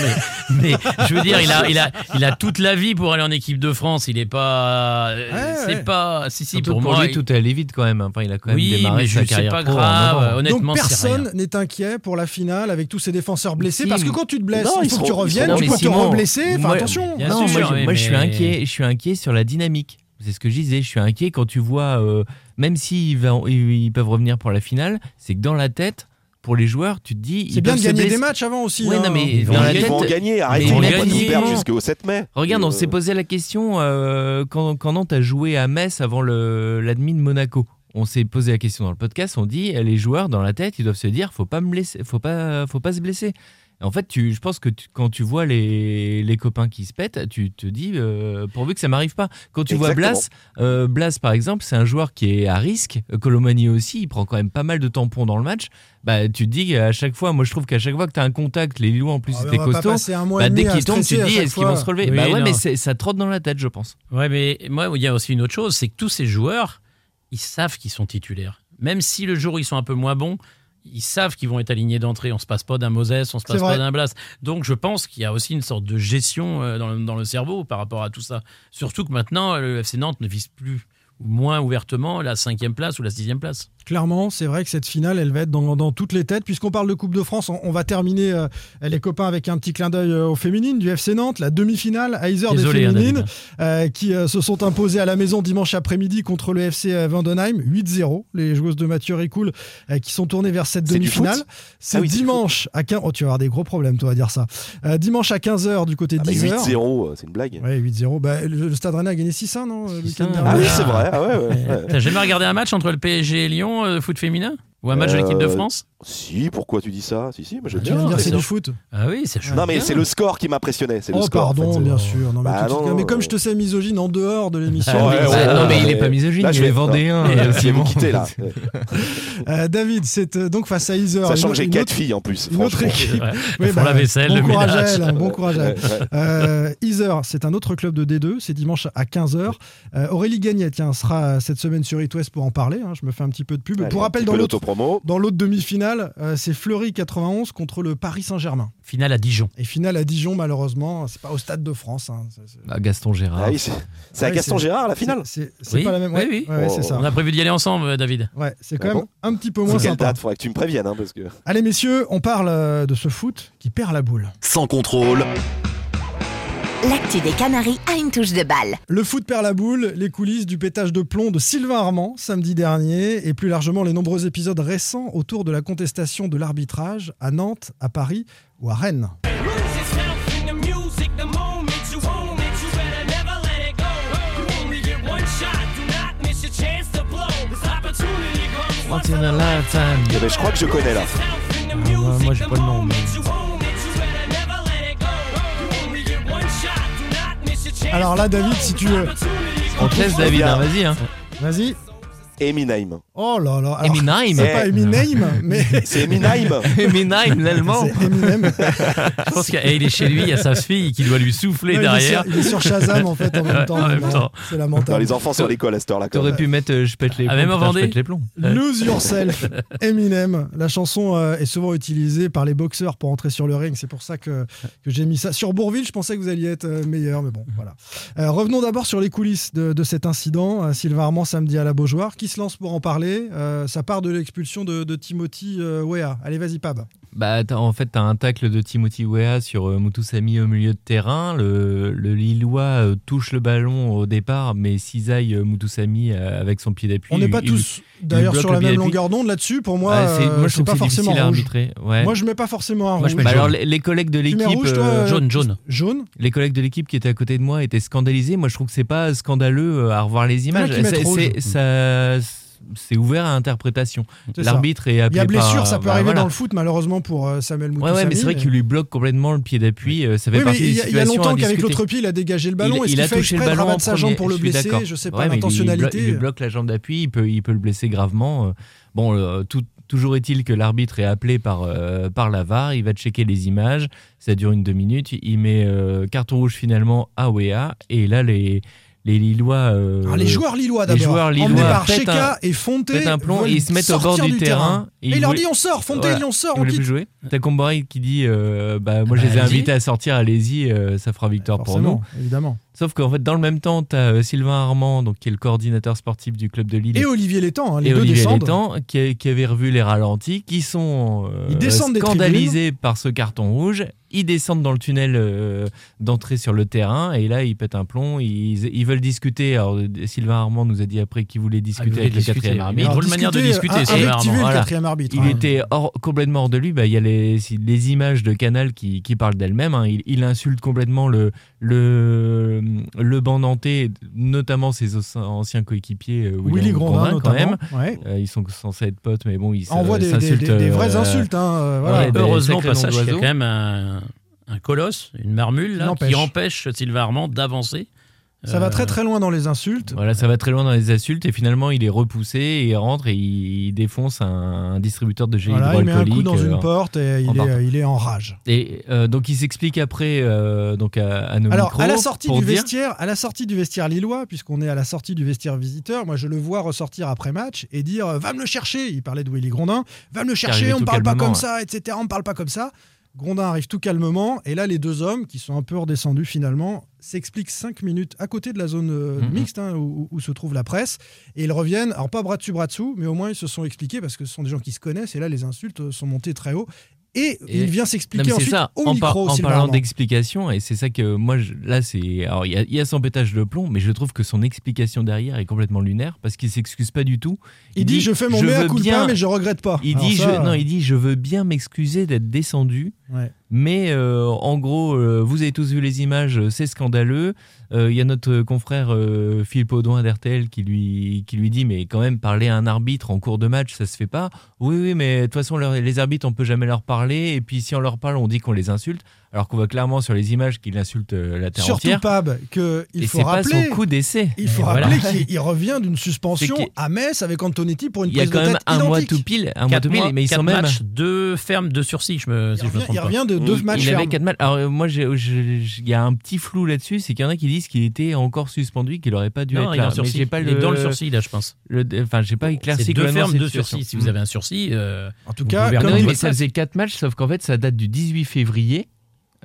mais, (laughs) mais je veux dire, il a, il a, il a toute la vie pour aller en équipe de France. Il est pas, euh, Ouais, c'est ouais. pas, si si Surtout pour, pour moi. lui, tout est allé vite quand même. Enfin, il a quand même oui, démarré mais je carrière pas grave. Honnêtement, Donc personne n'est inquiet pour la finale avec tous ces défenseurs blessés. Si, parce que quand tu te blesses, Non, il faut que tu reviennes, tu peux te reblesser. Enfin, attention. Bien non, sûr, moi, je, oui, moi, je suis inquiet. Je suis inquiet sur la dynamique. C'est ce que je disais. Je suis inquiet quand tu vois, euh, même s'ils ils, peuvent revenir pour la finale, c'est que dans la tête, pour les joueurs, tu te dis. C'est ils bien de gagner des matchs avant aussi. Ouais, hein. non, mais Ils vont, dans la ils tête. vont gagner, arrêtez de perdre jusqu'au 7 mai. Regarde, on euh, s'est posé la question euh, quand, quand Nantes a joué à Metz avant l'admin de Monaco. On s'est posé la question dans le podcast. On dit les joueurs dans la tête, ils doivent se dire faut pas me blesser, faut pas, faut pas se blesser. En fait, tu, je pense que tu- quand tu vois les, les copains qui se pètent, tu te dis euh, pourvu que ça m'arrive pas. Quand tu vois. Blas, euh, Blas par exemple, c'est un joueur qui est à risque. Colomani aussi, il prend quand même pas mal de tampons dans le match. Bah, tu te dis à chaque fois, moi je trouve qu'à chaque fois que tu as un contact, les Lillois en plus Ah, c'était on va pas costaud. passer un mois Bah, dès qu'ils tombent, tu te dis est-ce qu'ils vont se relever Oui, Bah ouais, non. mais c'est- ça trotte dans la tête, je pense. Ouais, mais moi, il y a aussi une autre chose, c'est que tous ces joueurs, ils savent qu'ils sont titulaires. Même si le jour où ils sont un peu moins bons, ils savent qu'ils vont être alignés d'entrée. On se passe pas d'un Moses, on se passe pas d'un Blas. Donc je pense qu'il y a aussi une sorte de gestion euh, dans le, dans le cerveau par rapport à tout ça. Surtout que maintenant, le FC Nantes ne vise plus ou moins ouvertement la cinquième place ou la sixième place. Clairement, c'est vrai que cette finale, elle va être dans, dans toutes les têtes. Puisqu'on parle de Coupe de France, on, on va terminer, euh, les copains, avec un petit clin d'œil euh, aux féminines du FC Nantes, la demi-finale, Heiser des hein, féminines, euh, qui euh, se sont imposées à la maison dimanche après-midi contre le FC Vandenheim, 8-0. Les joueuses de Mathieu Ricoul euh, qui sont tournées vers cette demi-finale. C'est Ah oui, dimanche à 15 Oh, tu vas avoir des gros problèmes, toi, à dire ça. Euh, dimanche à 15h du côté de ah bah, 10h. 8-0, euh, c'est une blague. Ouais, 8-0. Bah, le, le Stade Rennais a gagné 6-1, non euh, le 6-1, week-end Ah dernier oui, c'est vrai. Ah ouais, ouais, ouais. (laughs) T'as jamais regardé un match entre le PSG et Lyon? Euh, foot féminin? Ou un match de l'équipe de Euh, France Si, pourquoi tu dis ça? Si, si, moi j'aime Tu viens de bien. dire c'est c'est du foot? Ah oui, c'est chouette. Non, mais c'est le score qui m'impressionnait. C'est le Oh, score. en fait, pardon, c'est- bien sûr. Non, mais, Bah, mais comme je te sais misogyne en dehors de l'émission. Ah, Ouais, oui, ouais, bah, non, mais il est pas misogyne, Là, il je est vais- vendéen. (laughs) Je Simon. vous quitter là. (laughs) Euh, David, c'est euh, donc face à Iser. Sachant que j'ai quatre filles en plus. une autre franchement. équipe. Pour bah, la vaisselle, bon le courage à ménage. hein, bon courage à Iser, c'est un autre club de D2, c'est dimanche à 15h. Euh, Aurélie Gagnet, tiens, sera cette semaine sur It West pour en parler. hein, je me fais un petit peu de pub. Pour rappel, dans l'autre, promo. Dans l'autre demi-finale, euh, c'est Fleury 91 contre le Paris Saint-Germain. Finale à Dijon. Et finale à Dijon, malheureusement, c'est pas au Stade de France. hein. C'est- c'est- Ah, Gaston Gérard. Ah oui, c'est c'est à Gaston c'est- Gérard la finale C'est c'est Oui, pas la même. oui, ouais, oui. ouais, c'est Oh. ça. On a prévu d'y aller ensemble, David. Ouais, c'est Ah quand même bon un petit peu moins quelle sympa. date Faudrait que tu me préviennes hein, parce que. Allez messieurs, on parle euh, de ce foot qui perd la boule. Sans contrôle, L'actu des Canaries a une touche de balle. Le foot perd la boule, les coulisses du pétage de plomb de Sylvain Armand samedi dernier et plus largement les nombreux épisodes récents autour de la contestation de l'arbitrage à Nantes, à Paris ou à Rennes. Eh ben, je crois que je connais là. Ah, moi, moi, j'ai pas le nom. mais- Alors là David, si tu veux, On te laisse, David, hein, vas-y. Hein. vas-y. Eminem. Oh là là. Alors, Eminem. C'est pas. Eminem, (laughs) mais C'est Eminem. (laughs) Eminem, l'allemand. c'est Eminem. (laughs) Je pense qu'il est chez lui, il y a sa fille qui doit lui souffler Non, il, est derrière. sur, il est sur Shazam en fait en même temps. en même Non, temps. C'est lamentable. les enfants sur l'école à cette heure-là. T'aurais même. pu mettre euh, Je pète les Ah, plombs. même en putain, je pète les plombs. Lose Yourself, Eminem. La chanson euh, est souvent utilisée par les boxeurs pour entrer sur le ring. C'est pour ça que, que j'ai mis ça. Sur Bourville, je pensais que vous alliez être euh, meilleur, mais bon, voilà. Euh, revenons d'abord sur les coulisses de, de cet incident. Euh, Sylvain Armand samedi à la Beaujoire. Qui se lance pour en parler? Euh, Ça part de l'expulsion de, de Timothy euh, Weah. Allez, vas-y, Pab. Bah, en fait, tu as un tacle de Timothy Weah sur euh, Mutusami au milieu de terrain. Le, le Lillois euh, touche le ballon au départ, mais cisaille euh, Mutusami euh, avec son pied d'appui. On n'est pas Il- tous il d'ailleurs sur la même longueur d'onde là-dessus. Pour moi, Ah, c'est- euh, moi, je pas forcément à rouge. arbitrer. Ouais. Moi, je mets pas forcément un Moi, rouge. Bah, alors, les, les collègues de l'équipe. Jaune, jaune. Jaune les collègues de l'équipe qui étaient à côté de moi étaient scandalisés. Moi, je trouve que c'est pas scandaleux à revoir les images. ça- C'est ouvert à interprétation. L'arbitre est Il appelé y a blessure, par- ça peut bah, arriver voilà. dans le foot, malheureusement pour euh, Samuel Ouais, Moutoussamy. ouais, mais c'est vrai qu'il lui bloque complètement le pied d'appui. euh, Ça fait Oui, partie il des a- il y a situations longtemps qu'avec l'autre pied, il a dégagé le ballon. Est-ce il qu'il a fait touché le de ballon rabattre sa jambe pour le blesser. Je sais Ouais, pas il l'intentionnalité. Il lui bloque la jambe d'appui, il peut, il peut le blesser gravement. euh. Bon, tout- toujours est-il que l'arbitre est appelé par, euh, par la VAR, il va checker les images, ça dure une deux minutes, il met euh, carton rouge finalement à Wea, et là les, les Lillois... euh, Alors, les joueurs lillois les d'abord, joueurs emmenés lillois par pètent Sheka un- et pètent un plomb, ils se mettent au bord du terrain, Et et il ils leur dit on sort, Fonte, Voilà. on sort, on quitte. plus jouer. T'as Comboiré qui dit euh, bah, Moi, Ah je bah, les ai invités à sortir, allez-y, euh, ça fera victoire pour nous. Évidemment. Sauf qu'en fait, dans le même temps, tu as Sylvain Armand, donc, qui est le coordinateur sportif du club de Lille. Et Olivier Létang, hein, les et deux Olivier descendent. Létang, qui, a- qui avait revu les ralentis, qui sont euh, Ils descendent des scandalisés par ce carton rouge. Ils descendent dans le tunnel euh, d'entrée sur le terrain et là, ils pètent un plomb. Ils, ils veulent discuter. Alors, euh, Sylvain Armand nous a dit après qu'il voulait discuter voulait avec le discuter. quatrième arbitre. une manière de discuter, discuter, ah, Sylvain Armand. le Voilà. quatrième arbitre. Il hein. était hors- complètement hors de lui. Bah, il y a les, les images de Canal qui, qui parlent d'elles-mêmes. hein. Il, il insulte complètement le, le, le banc nantais, notamment ses anciens coéquipiers, euh, William Willy Grondin, Grondin, quand notamment. même. Ouais. Euh, ils sont censés être potes, mais bon, ils des, des- s'insultent. des- des euh, vraies insultes. hein, euh, voilà. ouais, des Heureusement, noms il y a quand même un, un colosse, une marmule, là, qui empêche Sylvain Armand d'avancer. Ça va Euh, très très loin dans les insultes. Voilà, ça va très loin dans les insultes et finalement il est repoussé et il rentre et il, défonce un, un distributeur de gel Voilà, il met un coup dans euh, une porte et il est, il est en rage. Et euh, donc il s'explique après euh, donc à, à nos Alors, micros à la sortie du dire- vestiaire, à la sortie du vestiaire lillois, puisqu'on est à la sortie du vestiaire visiteur, moi je le vois ressortir après match et dire va me le chercher. Il parlait de Willy Grondin, va me le chercher. On ne parle pas comme ça, etc. On ne parle pas comme ça. Grondin arrive tout calmement et là les deux hommes qui sont un peu redescendus finalement s'expliquent cinq minutes à côté de la zone euh, Mhm. mixte hein, où, où se trouve la presse et ils reviennent. Alors pas bras dessus bras dessous, mais au moins ils se sont expliqués parce que ce sont des gens qui se connaissent et là les insultes sont montées très haut. Et, Et- il vient s'expliquer ensuite ça, au en, micro. par- en parlant d'explication, et c'est ça que moi, je- là, c'est. Alors, il y, a- il y a son pétage de plomb, mais je trouve que son explication derrière est complètement lunaire parce qu'il s'excuse pas du tout. Il, dit, je fais mon mea culpa bien- mais je regrette pas. Il Alors dit, ça, je, non, il dit, je veux bien m'excuser d'être descendu, Ouais. Mais euh, en gros, euh, vous avez tous vu les images, euh, c'est scandaleux. Il y a notre confrère Philippe Audouin d'RTL qui lui, dit, mais quand même, parler à un arbitre en cours de match, ça se fait pas. Oui, oui, mais de toute façon, les arbitres, on peut jamais leur parler, et puis si on leur parle, on dit qu'on les insulte. Alors qu'on voit clairement sur les images qu'il insulte euh, la terre Surtout entière. Pab, que il Et faut c'est pas rappeler. son coup d'essai. Il faut rappeler qu'il il revient d'une suspension à Metz avec Antonetti pour une Il y a prise quand de même tête un mois tout pile, un mois Quatre tout pile, mois, mais ils quatre sont même. matchs, deux fermes, deux sursis, je me, si je me trompe il pas. revient de deux Il- matchs Il avait quatre matchs. Alors euh, moi, il y a un petit flou là-dessus, c'est qu'il y en a qui disent qu'il était encore suspendu, qu'il aurait pas dû Non, être là. Mais pas Il le. dans le sursis, là, je pense. Enfin, j'ai pas éclairci C'est deux fermes, deux sursis. Si vous avez un sursis. euh, En tout cas, mais ça faisait 4 matchs, sauf qu'en fait, ça date du 18 février,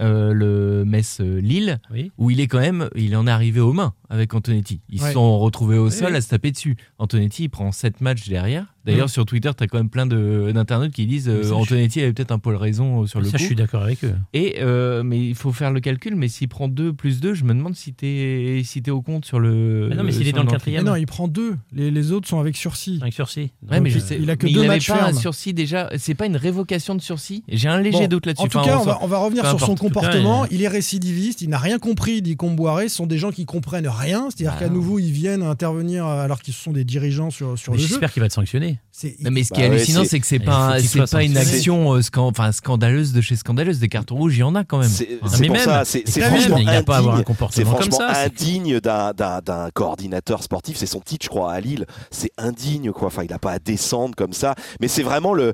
euh, le Metz-Lille, Oui. où il est quand même, il en est arrivé aux mains avec Antonetti. Ils se Ouais. sont retrouvés au Oui, sol oui. à se taper dessus. Antonetti, il prend 7 matchs derrière. D'ailleurs, Mm. sur Twitter, tu as quand même plein d'internautes qui disent euh, ça, Antonetti avait peut-être un peu raison euh, sur le Ça, coup. je suis d'accord avec eux. Et euh, mais il faut faire le calcul. Mais s'il prend 2 plus 2, je me demande si t'es si t'es au compte sur le. Mais non, mais s'il est dans le quatrième. Non, il prend deux. Les, les autres sont avec sursis. Avec sursis. Ouais, mais je euh, sais. il a que mais deux il avait matchs pas un sursis déjà. C'est pas une révocation de sursis. J'ai un léger Bon, doute là-dessus. En tout Enfin, cas, on on va, s'en- on va revenir sur son cas, comportement. il- il est récidiviste, il n'a rien compris, dit Comboiré. Ce sont des gens qui comprennent rien. C'est-à-dire Bah qu'à nouveau, ils viennent intervenir alors qu'ils sont des dirigeants sur, sur le jeu. J'espère qu'il va être sanctionné. C'est- Non, mais ce qui Bah est ouais, hallucinant, c'est- c'est que c'est pas, c'est pas une action euh, scan- enfin, scandaleuse de chez scandaleuse. Des cartons rouges, il y en a quand même. C'est Enfin, c'est mais pour même, ça, c'est c'est mais même, franchement pas avoir un indigne. Comme franchement ça. indigne d'un- d'un d'un coordinateur sportif. C'est son titre, je crois, à Lille. C'est indigne, quoi. Enfin, il n'a pas à descendre comme ça. Mais c'est vraiment le.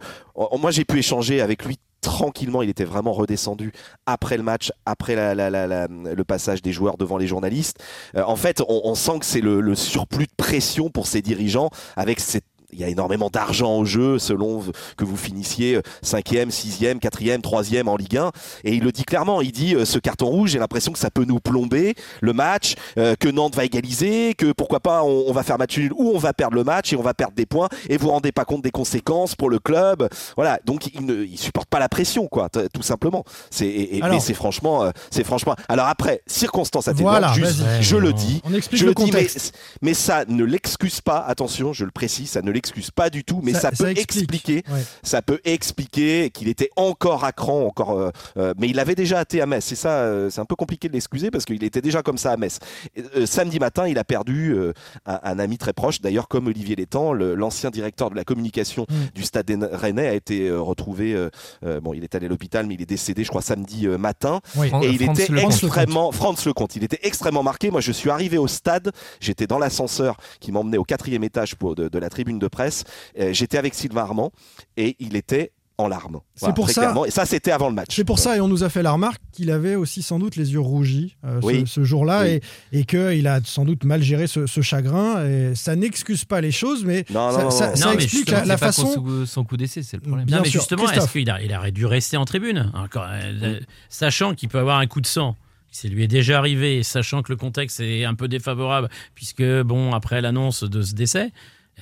Moi, j'ai pu échanger avec lui tranquillement. Il était vraiment redescendu après le match, après la- la- la- la- le passage des joueurs devant les journalistes. Euh, en fait, on, on sent que c'est le, le surplus de pression pour ses dirigeants avec cette il y a énormément d'argent au jeu selon que vous finissiez 5e, 6e, 4e, 3e en Ligue 1. Et il le dit clairement, il dit euh, ce carton rouge, j'ai l'impression que ça peut nous plomber le match, euh, que Nantes va égaliser, que pourquoi pas on, on va faire match nul ou on va perdre le match et on va perdre des points et vous vous rendez pas compte des conséquences pour le club. Voilà, donc il ne il supporte pas la pression quoi, tout simplement. C'est et- et- Alors- mais c'est franchement euh, c'est franchement. Alors après circonstances atténuantes, Voilà, juste je le dis, On explique je le le dis, mais ça ne l'excuse pas. Attention, je le précise, ça ne l'excuse pas du tout, mais ça, peut explique. expliquer Ouais. ça peut expliquer qu'il était encore à cran, encore, euh, euh, mais il avait déjà hâté à Metz. C'est ça, euh, c'est un peu compliqué de l'excuser parce qu'il était déjà comme ça à Metz. Et, euh, samedi matin, il a perdu euh, un, un ami très proche, d'ailleurs comme Olivier Létang, le- l'ancien directeur de la communication Mm. du Stade Rennais a été euh, retrouvé. euh, euh, bon, il est allé à l'hôpital, mais il est décédé, je crois, samedi euh, matin. Oui. Et il Franz était Lecomte. extrêmement, Franz Lecomte, il était extrêmement marqué. Moi, je suis arrivé au stade, j'étais dans l'ascenseur qui m'emmenait au quatrième étage pour de, de la tribune de presse. Euh, j'étais avec Sylvain Armand et il était en larmes. C'est pour ça- clairement. Et ça, c'était avant le match. C'est pour ça, et on nous a fait la remarque qu'il avait aussi sans doute les yeux rougis euh, ce- Oui. ce, jour-là, Oui. et, et qu'il a sans doute mal géré ce, ce chagrin. Et ça n'excuse pas les choses, mais Non, non, ça, non, ça- non. ça mais explique la, la façon. son, son coup d'essai, c'est le problème. Bien non, mais sûr. justement, est-ce qu'il a, il aurait dû rester en tribune Encore, euh, Sachant qu'il peut avoir un coup de sang. Ça lui est déjà arrivé, sachant que le contexte est un peu défavorable, puisque, bon, après l'annonce de ce décès,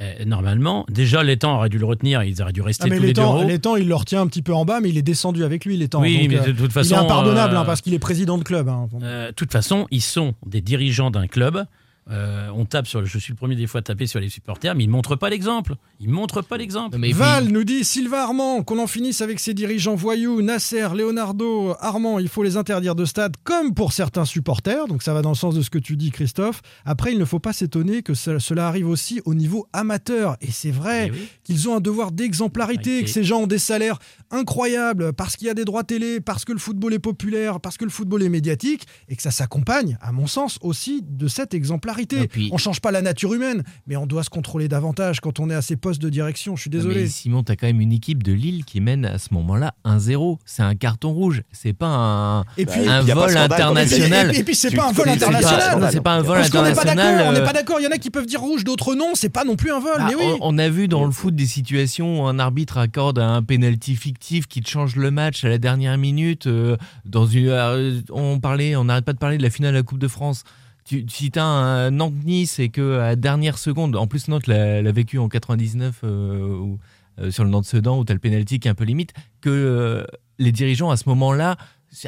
euh, normalement, déjà, les temps auraient dû le retenir, ils auraient dû rester Ah, mais tous les deux temps, il le retient un petit peu en bas, mais il est descendu avec lui, les temps. Oui, Donc, mais euh, de toute façon. il est impardonnable euh, hein, parce qu'il est président de club. hein. De toute façon, ils sont des dirigeants d'un club. Euh, on tape sur le, je suis le premier des fois à taper sur les supporters, mais ils montrent pas l'exemple. Ils montrent pas l'exemple. Val puis- nous dit Sylvain Armand, qu'on en finisse avec ses dirigeants voyous, Nasser, Leonardo, Armand, il faut les interdire de stade, comme pour certains supporters. Donc ça va dans le sens de ce que tu dis, Christophe. Après, il ne faut pas s'étonner que ce- cela arrive aussi au niveau amateur. Et c'est vrai oui. qu'ils ont un devoir d'exemplarité, que ces gens ont des salaires incroyables parce qu'il y a des droits télé, parce que le football est populaire, parce que le football est médiatique, et que ça s'accompagne, à mon sens, aussi de cette exemplarité. Et puis- On change pas la nature humaine, mais on doit se contrôler davantage quand on est à ces postes de direction. Je suis désolé. Mais Simon, t'as quand même une équipe de Lille qui mène à ce moment-là 1-0. C'est un carton rouge. C'est pas un, Et puis, Bah, un il y a pas vol international. Et, puis c'est Tu- pas un tu vol international. c'est pas un vol international. d'accord, on n'est euh, pas d'accord. Il y en a qui peuvent dire rouge, d'autres non. C'est pas non plus un vol. Ah, mais oui. on, on a vu dans le foot des situations où un arbitre accorde un penalty fictif qui te change le match à la dernière minute. euh, dans une, euh, on parlait, on n'arrête pas de parler de la finale de la Coupe de France. Tu, si un Nantes-Nice et que à dernière seconde, en plus Nantes l'a vécu en 99 euh, où, euh, sur le Nantes-Sedan où t'as le penalty qui est un peu limite, que euh, les dirigeants à ce moment-là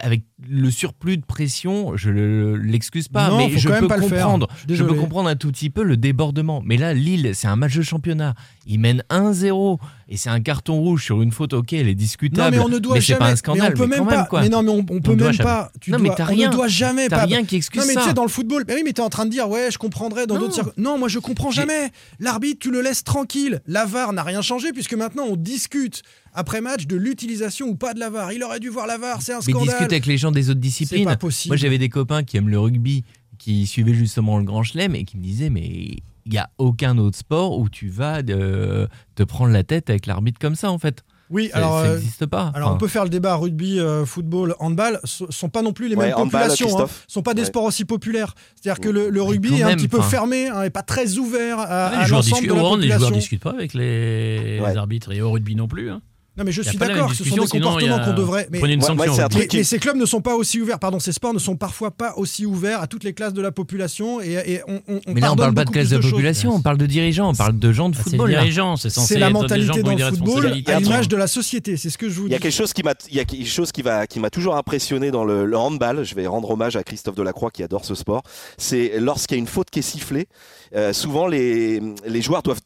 avec le surplus de pression, je le- l'excuse pas, Non, mais je peux pas le faire. comprendre. Je Je peux comprendre un tout petit peu le débordement. Mais là, Lille, c'est un match de championnat. Ils mènent 1-0 et c'est un carton rouge sur une faute. Ok, elle est Non, discutable. mais on ne doit mais jamais. pas un scandale. mais on peut mais même pas. même, quoi. Mais non, mais on, on peut doit même jamais. pas. Tu Non, dois, mais t'as on rien. ne doit jamais. T'as pas- rien qui excuse Non, mais tu sais, dans le football, mais oui, mais t'es en train de dire, ouais, je comprendrais dans Non. d'autres circonstances. Non, moi, je comprends jamais. L'arbitre, tu le laisses tranquille. La VAR n'a rien changé puisque maintenant, on discute après match de l'utilisation ou pas de la VAR. Il aurait dû voir la VAR, c'est un Mais scandale. discute avec les gens des autres disciplines. pas possible. Moi, j'avais des copains qui aiment le rugby, qui suivaient justement le Grand Chelem et qui me disaient mais il n'y a aucun autre sport où tu vas euh, te prendre la tête avec l'arbitre comme ça en fait. Oui, Ça- alors ça euh, n'existe pas. Alors Enfin, on peut faire le débat rugby, euh, football, handball, ce sont pas non plus les Ouais, mêmes handball, populations, hein. Sont pas des Ouais. sports aussi populaires. C'est-à-dire que le, le rugby est un même, petit peu fermé hein, et pas très ouvert à, Ah, à les, joueurs l'ensemble discutent, de la au hand, les joueurs population. discutent pas avec les, les Ouais. arbitres et au rugby non plus. Non mais je suis la d'accord, ce sont des il a- comportements qu'on devrait. Mais, Prenez une Moi- moi, sanction. truc mais- mais ces clubs ne sont pas aussi ouverts, pardon, ces sports ne sont parfois pas aussi ouverts à toutes les classes de la population et, et on, on, on mais là, on pardonne parle pas de classe de choses. population, on parle de dirigeants, on parle de gens de Ah, C'est football. c'est censé C'est la mentalité dans le football à l'image de la société, c'est ce que je vous Il dis. y a quelque chose qui m'a, il y a quelque chose qui va, qui m'a toujours impressionné dans le, le handball. Je vais rendre hommage à Christophe Delacroix qui adore ce sport. C'est lorsqu'il y a une faute qui est sifflée, euh, souvent les, les joueurs doivent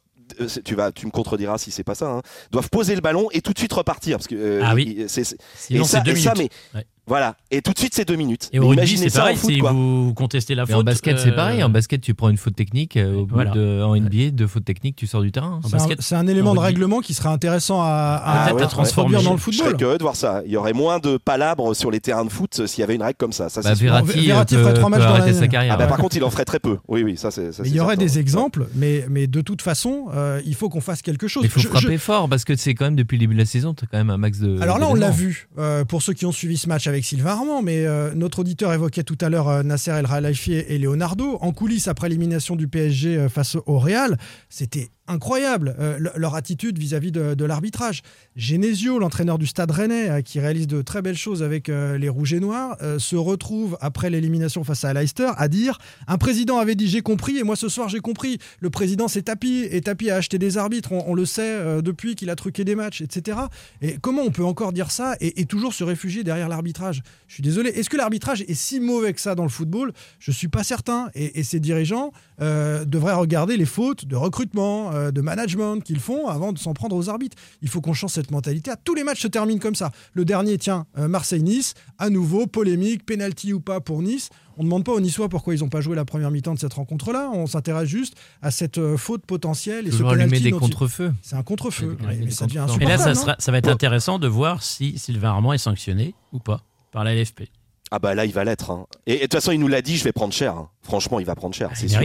tu vas, tu me contrediras si c'est pas ça, hein, doivent poser le ballon et tout de suite repartir parce que euh, Ah oui. il- c'est- c'est- Sinon, et ça, et mais Ouais. Voilà, et tout de suite c'est deux minutes. Et au rugby, c'est pareil, foot si quoi. vous contestez la Mais faute. en basket, c'est euh, pareil. En basket, tu prends une faute technique. euh, au bout Voilà. de, en NBA, deux fautes techniques, tu sors du terrain. En C'est un- basket, C'est un, élément en de rugby. règlement qui serait intéressant à, à, Peut-être à à introduire transformer. dans le Je serais football. curieux de voir ça. Il y aurait moins de palabres sur les terrains de foot s'il y avait une règle comme ça. ça Bah. Verratti, Verratti euh, ferait peut, trois matchs peut dans sa carrière. Ah bah, ouais. par contre, il en ferait très peu. Oui, oui, ça c'est. il y aurait des exemples, mais, mais de toute façon, euh, il faut qu'on fasse quelque chose. Il faut frapper fort parce que c'est quand même depuis le début de la saison, tu as quand même un max de. Alors là, on l'a vu, pour ceux qui ont suivi ce match avec Sylvain Armand, mais euh, notre auditeur évoquait tout à l'heure euh, Nasser El Khelaifi et Leonardo. En coulisses, après l'élimination du PSG euh, face au Real, c'était incroyable euh, le- leur attitude vis-à-vis de, l'arbitrage. Genesio, l'entraîneur du Stade Rennais, euh, qui réalise de très belles choses avec euh, les Rouges et Noirs, se retrouve après l'élimination face à Leicester à dire un président avait dit j'ai compris et moi ce soir j'ai compris. Le président c'est Tapi et Tapi a acheté des arbitres, on, le sait depuis qu'il a truqué des matchs, etc. Et comment on peut encore dire ça et, toujours se réfugier derrière l'arbitrage? Je suis désolé. Est-ce que l'arbitrage est si mauvais que ça dans le football? Je suis pas certain. Et, et ces dirigeants devraient regarder les fautes de recrutement, euh, de management qu'ils font avant de s'en prendre aux arbitres. Il faut qu'on change cette mentalité. Tous les matchs se terminent comme ça. Le dernier, tiens, euh, Marseille-Nice, à nouveau, polémique, penalty ou pas pour Nice. On ne demande pas aux Niçois pourquoi ils n'ont pas joué la première mi-temps de cette rencontre-là. On s'intéresse juste à cette euh, faute potentielle et Toujours ce allumer penalty des il- contre-feux. C'est un contre-feu. Ouais, Mais- ça devient. Et là, ça, sera, va être intéressant de voir si Sylvain Armand est sanctionné ou pas par la LFP. Ah bah là, il va l'être. hein. Et de toute façon, il nous l'a dit, je vais prendre cher. hein. Franchement, il va prendre cher. c'est Il sûr.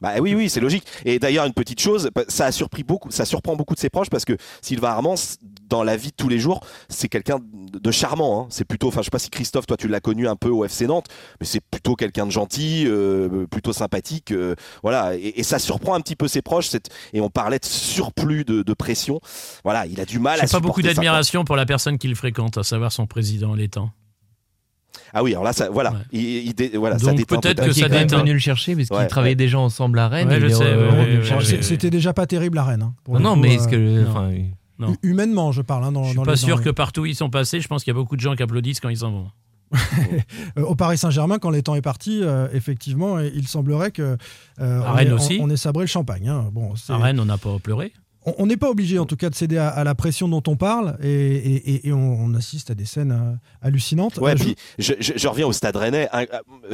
Bah oui, oui, c'est logique. Et d'ailleurs, une petite chose, bah, ça a surpris beaucoup, ça surprend beaucoup de ses proches parce que Sylvain Armand, dans la vie de tous les jours, c'est quelqu'un de charmant. hein. C'est plutôt, enfin, je sais pas si Christophe, toi, tu l'as connu un peu au FC Nantes, mais c'est plutôt quelqu'un de gentil, euh, plutôt sympathique, euh, voilà. Et, et ça surprend un petit peu ses proches. cette- Et on parlait de surplus de, de pression. Voilà, il a du mal J'ai pas beaucoup d'admiration pour la personne qu'il fréquente, à savoir son président l'étang. Ah oui, alors là, ça, voilà, Ouais. il, il dé- voilà, ça Donc déteint peut-être peut-être. que ça déteint. venu le chercher parce qu'ils Ouais, travaillaient ouais. déjà ensemble à Rennes. C'était déjà pas terrible à Rennes. hein, pour Non, le non, coup, mais euh, est-ce que. non. enfin, Non. humainement, je parle. hein, dans, Je suis dans pas les- sûr dans que les- partout où ils sont passés, je pense qu'il y a beaucoup de gens qui applaudissent quand ils s'en vont. (laughs) Euh, au Paris Saint-Germain, quand les temps est parti, euh, effectivement, il semblerait que euh, À on, Rennes ait, aussi. on, on ait sabré le champagne. hein. Bon, À Rennes, on n'a pas pleuré. On- n'est pas obligé, en tout cas, de céder à, à la pression dont on parle, et, et- et- et on, on assiste à des scènes euh, hallucinantes. Ouais, Euh, je- puis je, je- je reviens au Stade Rennais. Euh,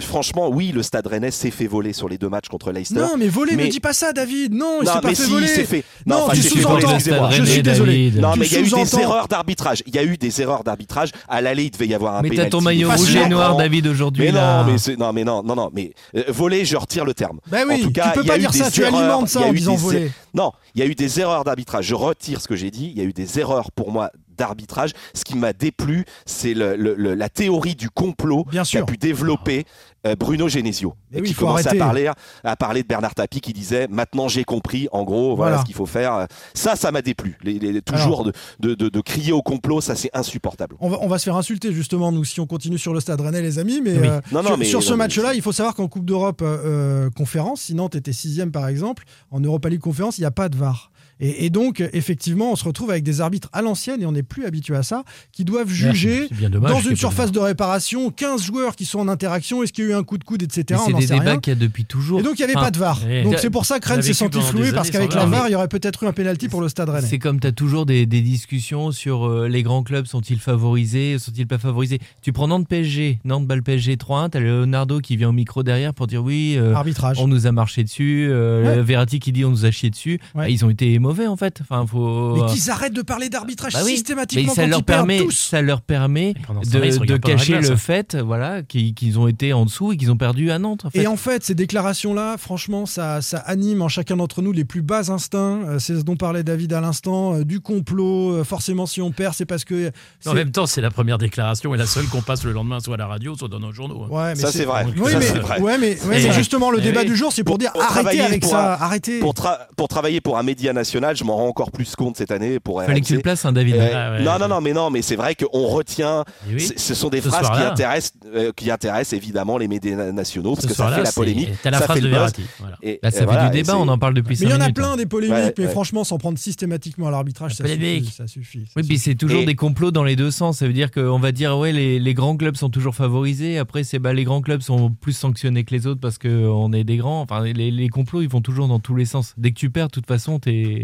franchement, oui, le Stade Rennais s'est fait voler sur les deux matchs contre Leicester. Non, mais voler, Mais- ne dis pas ça, David. Non, il Non, s'est pas mais fait si, voler. il s'est fait. Non, enfin, tu il s'est fait sous-entends. Je suis désolé. David. Non, Tu mais il y a eu des erreurs d'arbitrage. Il y a eu des erreurs d'arbitrage. À l'aller, il devait y avoir un Mais t'as pénalty. ton maillot rouge et noir, David, aujourd'hui. Mais non, mais non, mais non, non, non, mais voler, je retire le terme. Bah oui, en tout cas, tu peux pas dire ça, tu alimentes ça en disant voler. Non, il y a eu des erreurs d'arbitrage. Je retire ce que j'ai dit. Il y a eu des erreurs pour moi d'arbitrage. Ce qui m'a déplu, c'est le- le- le- la théorie du complot Bien qu'a pu développer euh, Bruno Genesio. Et oui, qui il faut commençait à parler, à parler de Bernard Tapie qui disait maintenant j'ai compris, en gros, voilà, Voilà. ce qu'il faut faire. Ça, ça m'a déplu. Les, les- toujours de, de- de- de crier au complot, ça c'est insupportable. On va, on va se faire insulter justement nous si on continue sur le stade Rennais les amis mais, Oui. euh, Non, non, sur, mais- sur ce match-là il faut savoir qu'en Coupe d'Europe euh, euh, conférence si Nantes était sixième par exemple en Europa League conférence il n'y a pas de VAR et, et donc effectivement on se retrouve avec des arbitres à l'ancienne et on n'est plus habitué à ça qui doivent juger C'est bien dommage dans une surface de réparation 15 joueurs qui sont en interaction est-ce qu'il y a eu un coup de coude etc c'est des débats qu'il y a depuis toujours. et donc il n'y avait Enfin, pas de VAR donc c'est pour ça que Rennes s'est senti floué parce qu'avec la VAR. Il y aurait peut-être eu un penalty pour le stade Rennais C'est comme tu as toujours des, des discussions sur euh, les grands clubs, sont-ils favorisés, sont-ils pas favorisés Tu prends Nantes PSG, Nantes balle PSG 3-1, tu as Leonardo qui vient au micro derrière pour dire oui, euh, arbitrage on nous a marché dessus, euh, Ouais. Verratti qui dit on nous a chié dessus. Ouais. Ah, Ils ont été mauvais en fait. Enfin, faut. Mais qu'ils arrêtent de parler d'arbitrage Bah oui. systématiquement Mais ça quand leur ils permet, tous. ça leur permet de, cacher le fait, voilà, qu'ils ont été en dessous et qu'ils ont perdu à Nantes. En fait. Et en fait, ces déclarations-là, franchement, ça, ça anime en chacun d'entre nous les plus bas instincts. Euh, C'est ce dont parlait David à l'instant, euh, du complot. euh, forcément, si on perd, c'est parce que. En même temps, c'est la première déclaration et la seule qu'on passe le lendemain, soit à la radio, soit dans nos journaux. hein. Ouais, mais Ça, c'est vrai. Oui, Ça, mais, c'est vrai. ouais, mais, ouais, Et- mais justement, le et débat oui. du jour, c'est pour, dire pour arrêtez avec ça, un- arrêtez. Pour, tra- pour travailler pour un média national, je m'en rends encore plus compte cette année pour Fallait que tu le places, hein, David. Euh, Ah ouais. non, non, non, mais non, mais c'est vrai qu'on retient. Oui. c- Ce sont des Ce phrases qui intéressent, euh, qui intéressent évidemment les médias na- nationaux parce Ce que ça fait la polémique. T'as la ça phrase fait de. Verratti. voilà. Et- Là, ça et fait voilà, du débat, on en parle depuis Mais 5 il y en a hein. plein des polémiques, Ouais, mais ouais. franchement, s'en prendre systématiquement à l'arbitrage, ça ça suffit. Oui, puis c'est toujours des complots dans les deux sens. Ça veut dire qu'on va dire ouais les, grands clubs sont toujours favorisés. Après c'est bah les grands clubs sont plus sanctionnés que les autres parce qu'on est des grands. Enfin les, les complots ils vont toujours dans tous les sens. Dès que tu perds, de toute façon t'es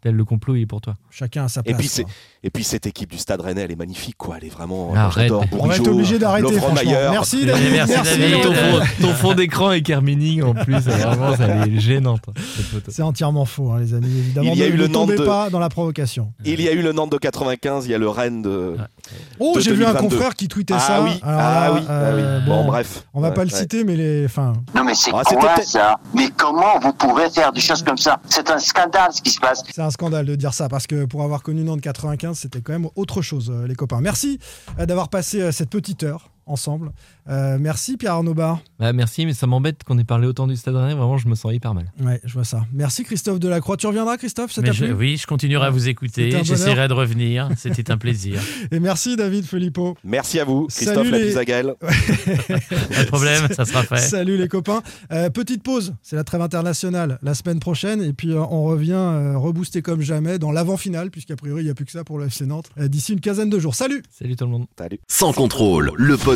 tel le complot il est pour toi. Chacun a sa Et place. puis, c'est- quoi. et puis cette équipe du Stade Rennais, elle est magnifique, quoi. Elle est vraiment. Arrête. j'adore On va être obligé d'arrêter. Merci, David. merci, David. Et ton, Euh, fond, ton fond d'écran est Carmini en plus. Vraiment, ça est gênante. cette photo. C'est entièrement faux, hein, les amis. Évidemment, Il y a ne, eu le tombez Nantes de- pas dans la provocation. Il y a eu le Nantes de 95, il y a le Rennes de. Oh, j'ai vu un 2022. confrère qui tweetait Ah ça. oui, Alors ah là, oui, ah oui. euh, Bon, bref. On va Ouais, pas le citer, mais les. Enfin, Non mais c'est Ah, quoi ça? Mais comment vous pouvez faire des choses comme ça? C'est un scandale ce qui se passe. c'est un scandale de dire ça parce que pour avoir connu Nantes 95, c'était quand même autre chose, euh, les copains. Merci euh, d'avoir passé euh, cette petite heure ensemble. Euh, merci Pierre Arnaud Bar. Bah, merci, mais ça m'embête qu'on ait parlé autant du Stade Rennais. Vraiment, je me sens hyper mal. Ouais, je vois ça. Merci Christophe Delacroix. Tu reviendras, Christophe Ça je- oui, je continuerai à vous écouter. J'essaierai de revenir. C'était un plaisir. (laughs) Et merci David Filippo. Merci à vous, Christophe Salut les-. (laughs) Pas de problème, ça sera fait. Salut les copains. Euh, petite pause, c'est la trêve internationale la semaine prochaine. Et puis euh, on revient euh, reboosté comme jamais dans l'avant-finale, puisqu'a priori il n'y a plus que ça pour le FC Nantes, euh, d'ici une quinzaine de jours. Salut Salut tout le monde. Salut. Sans contrôle, le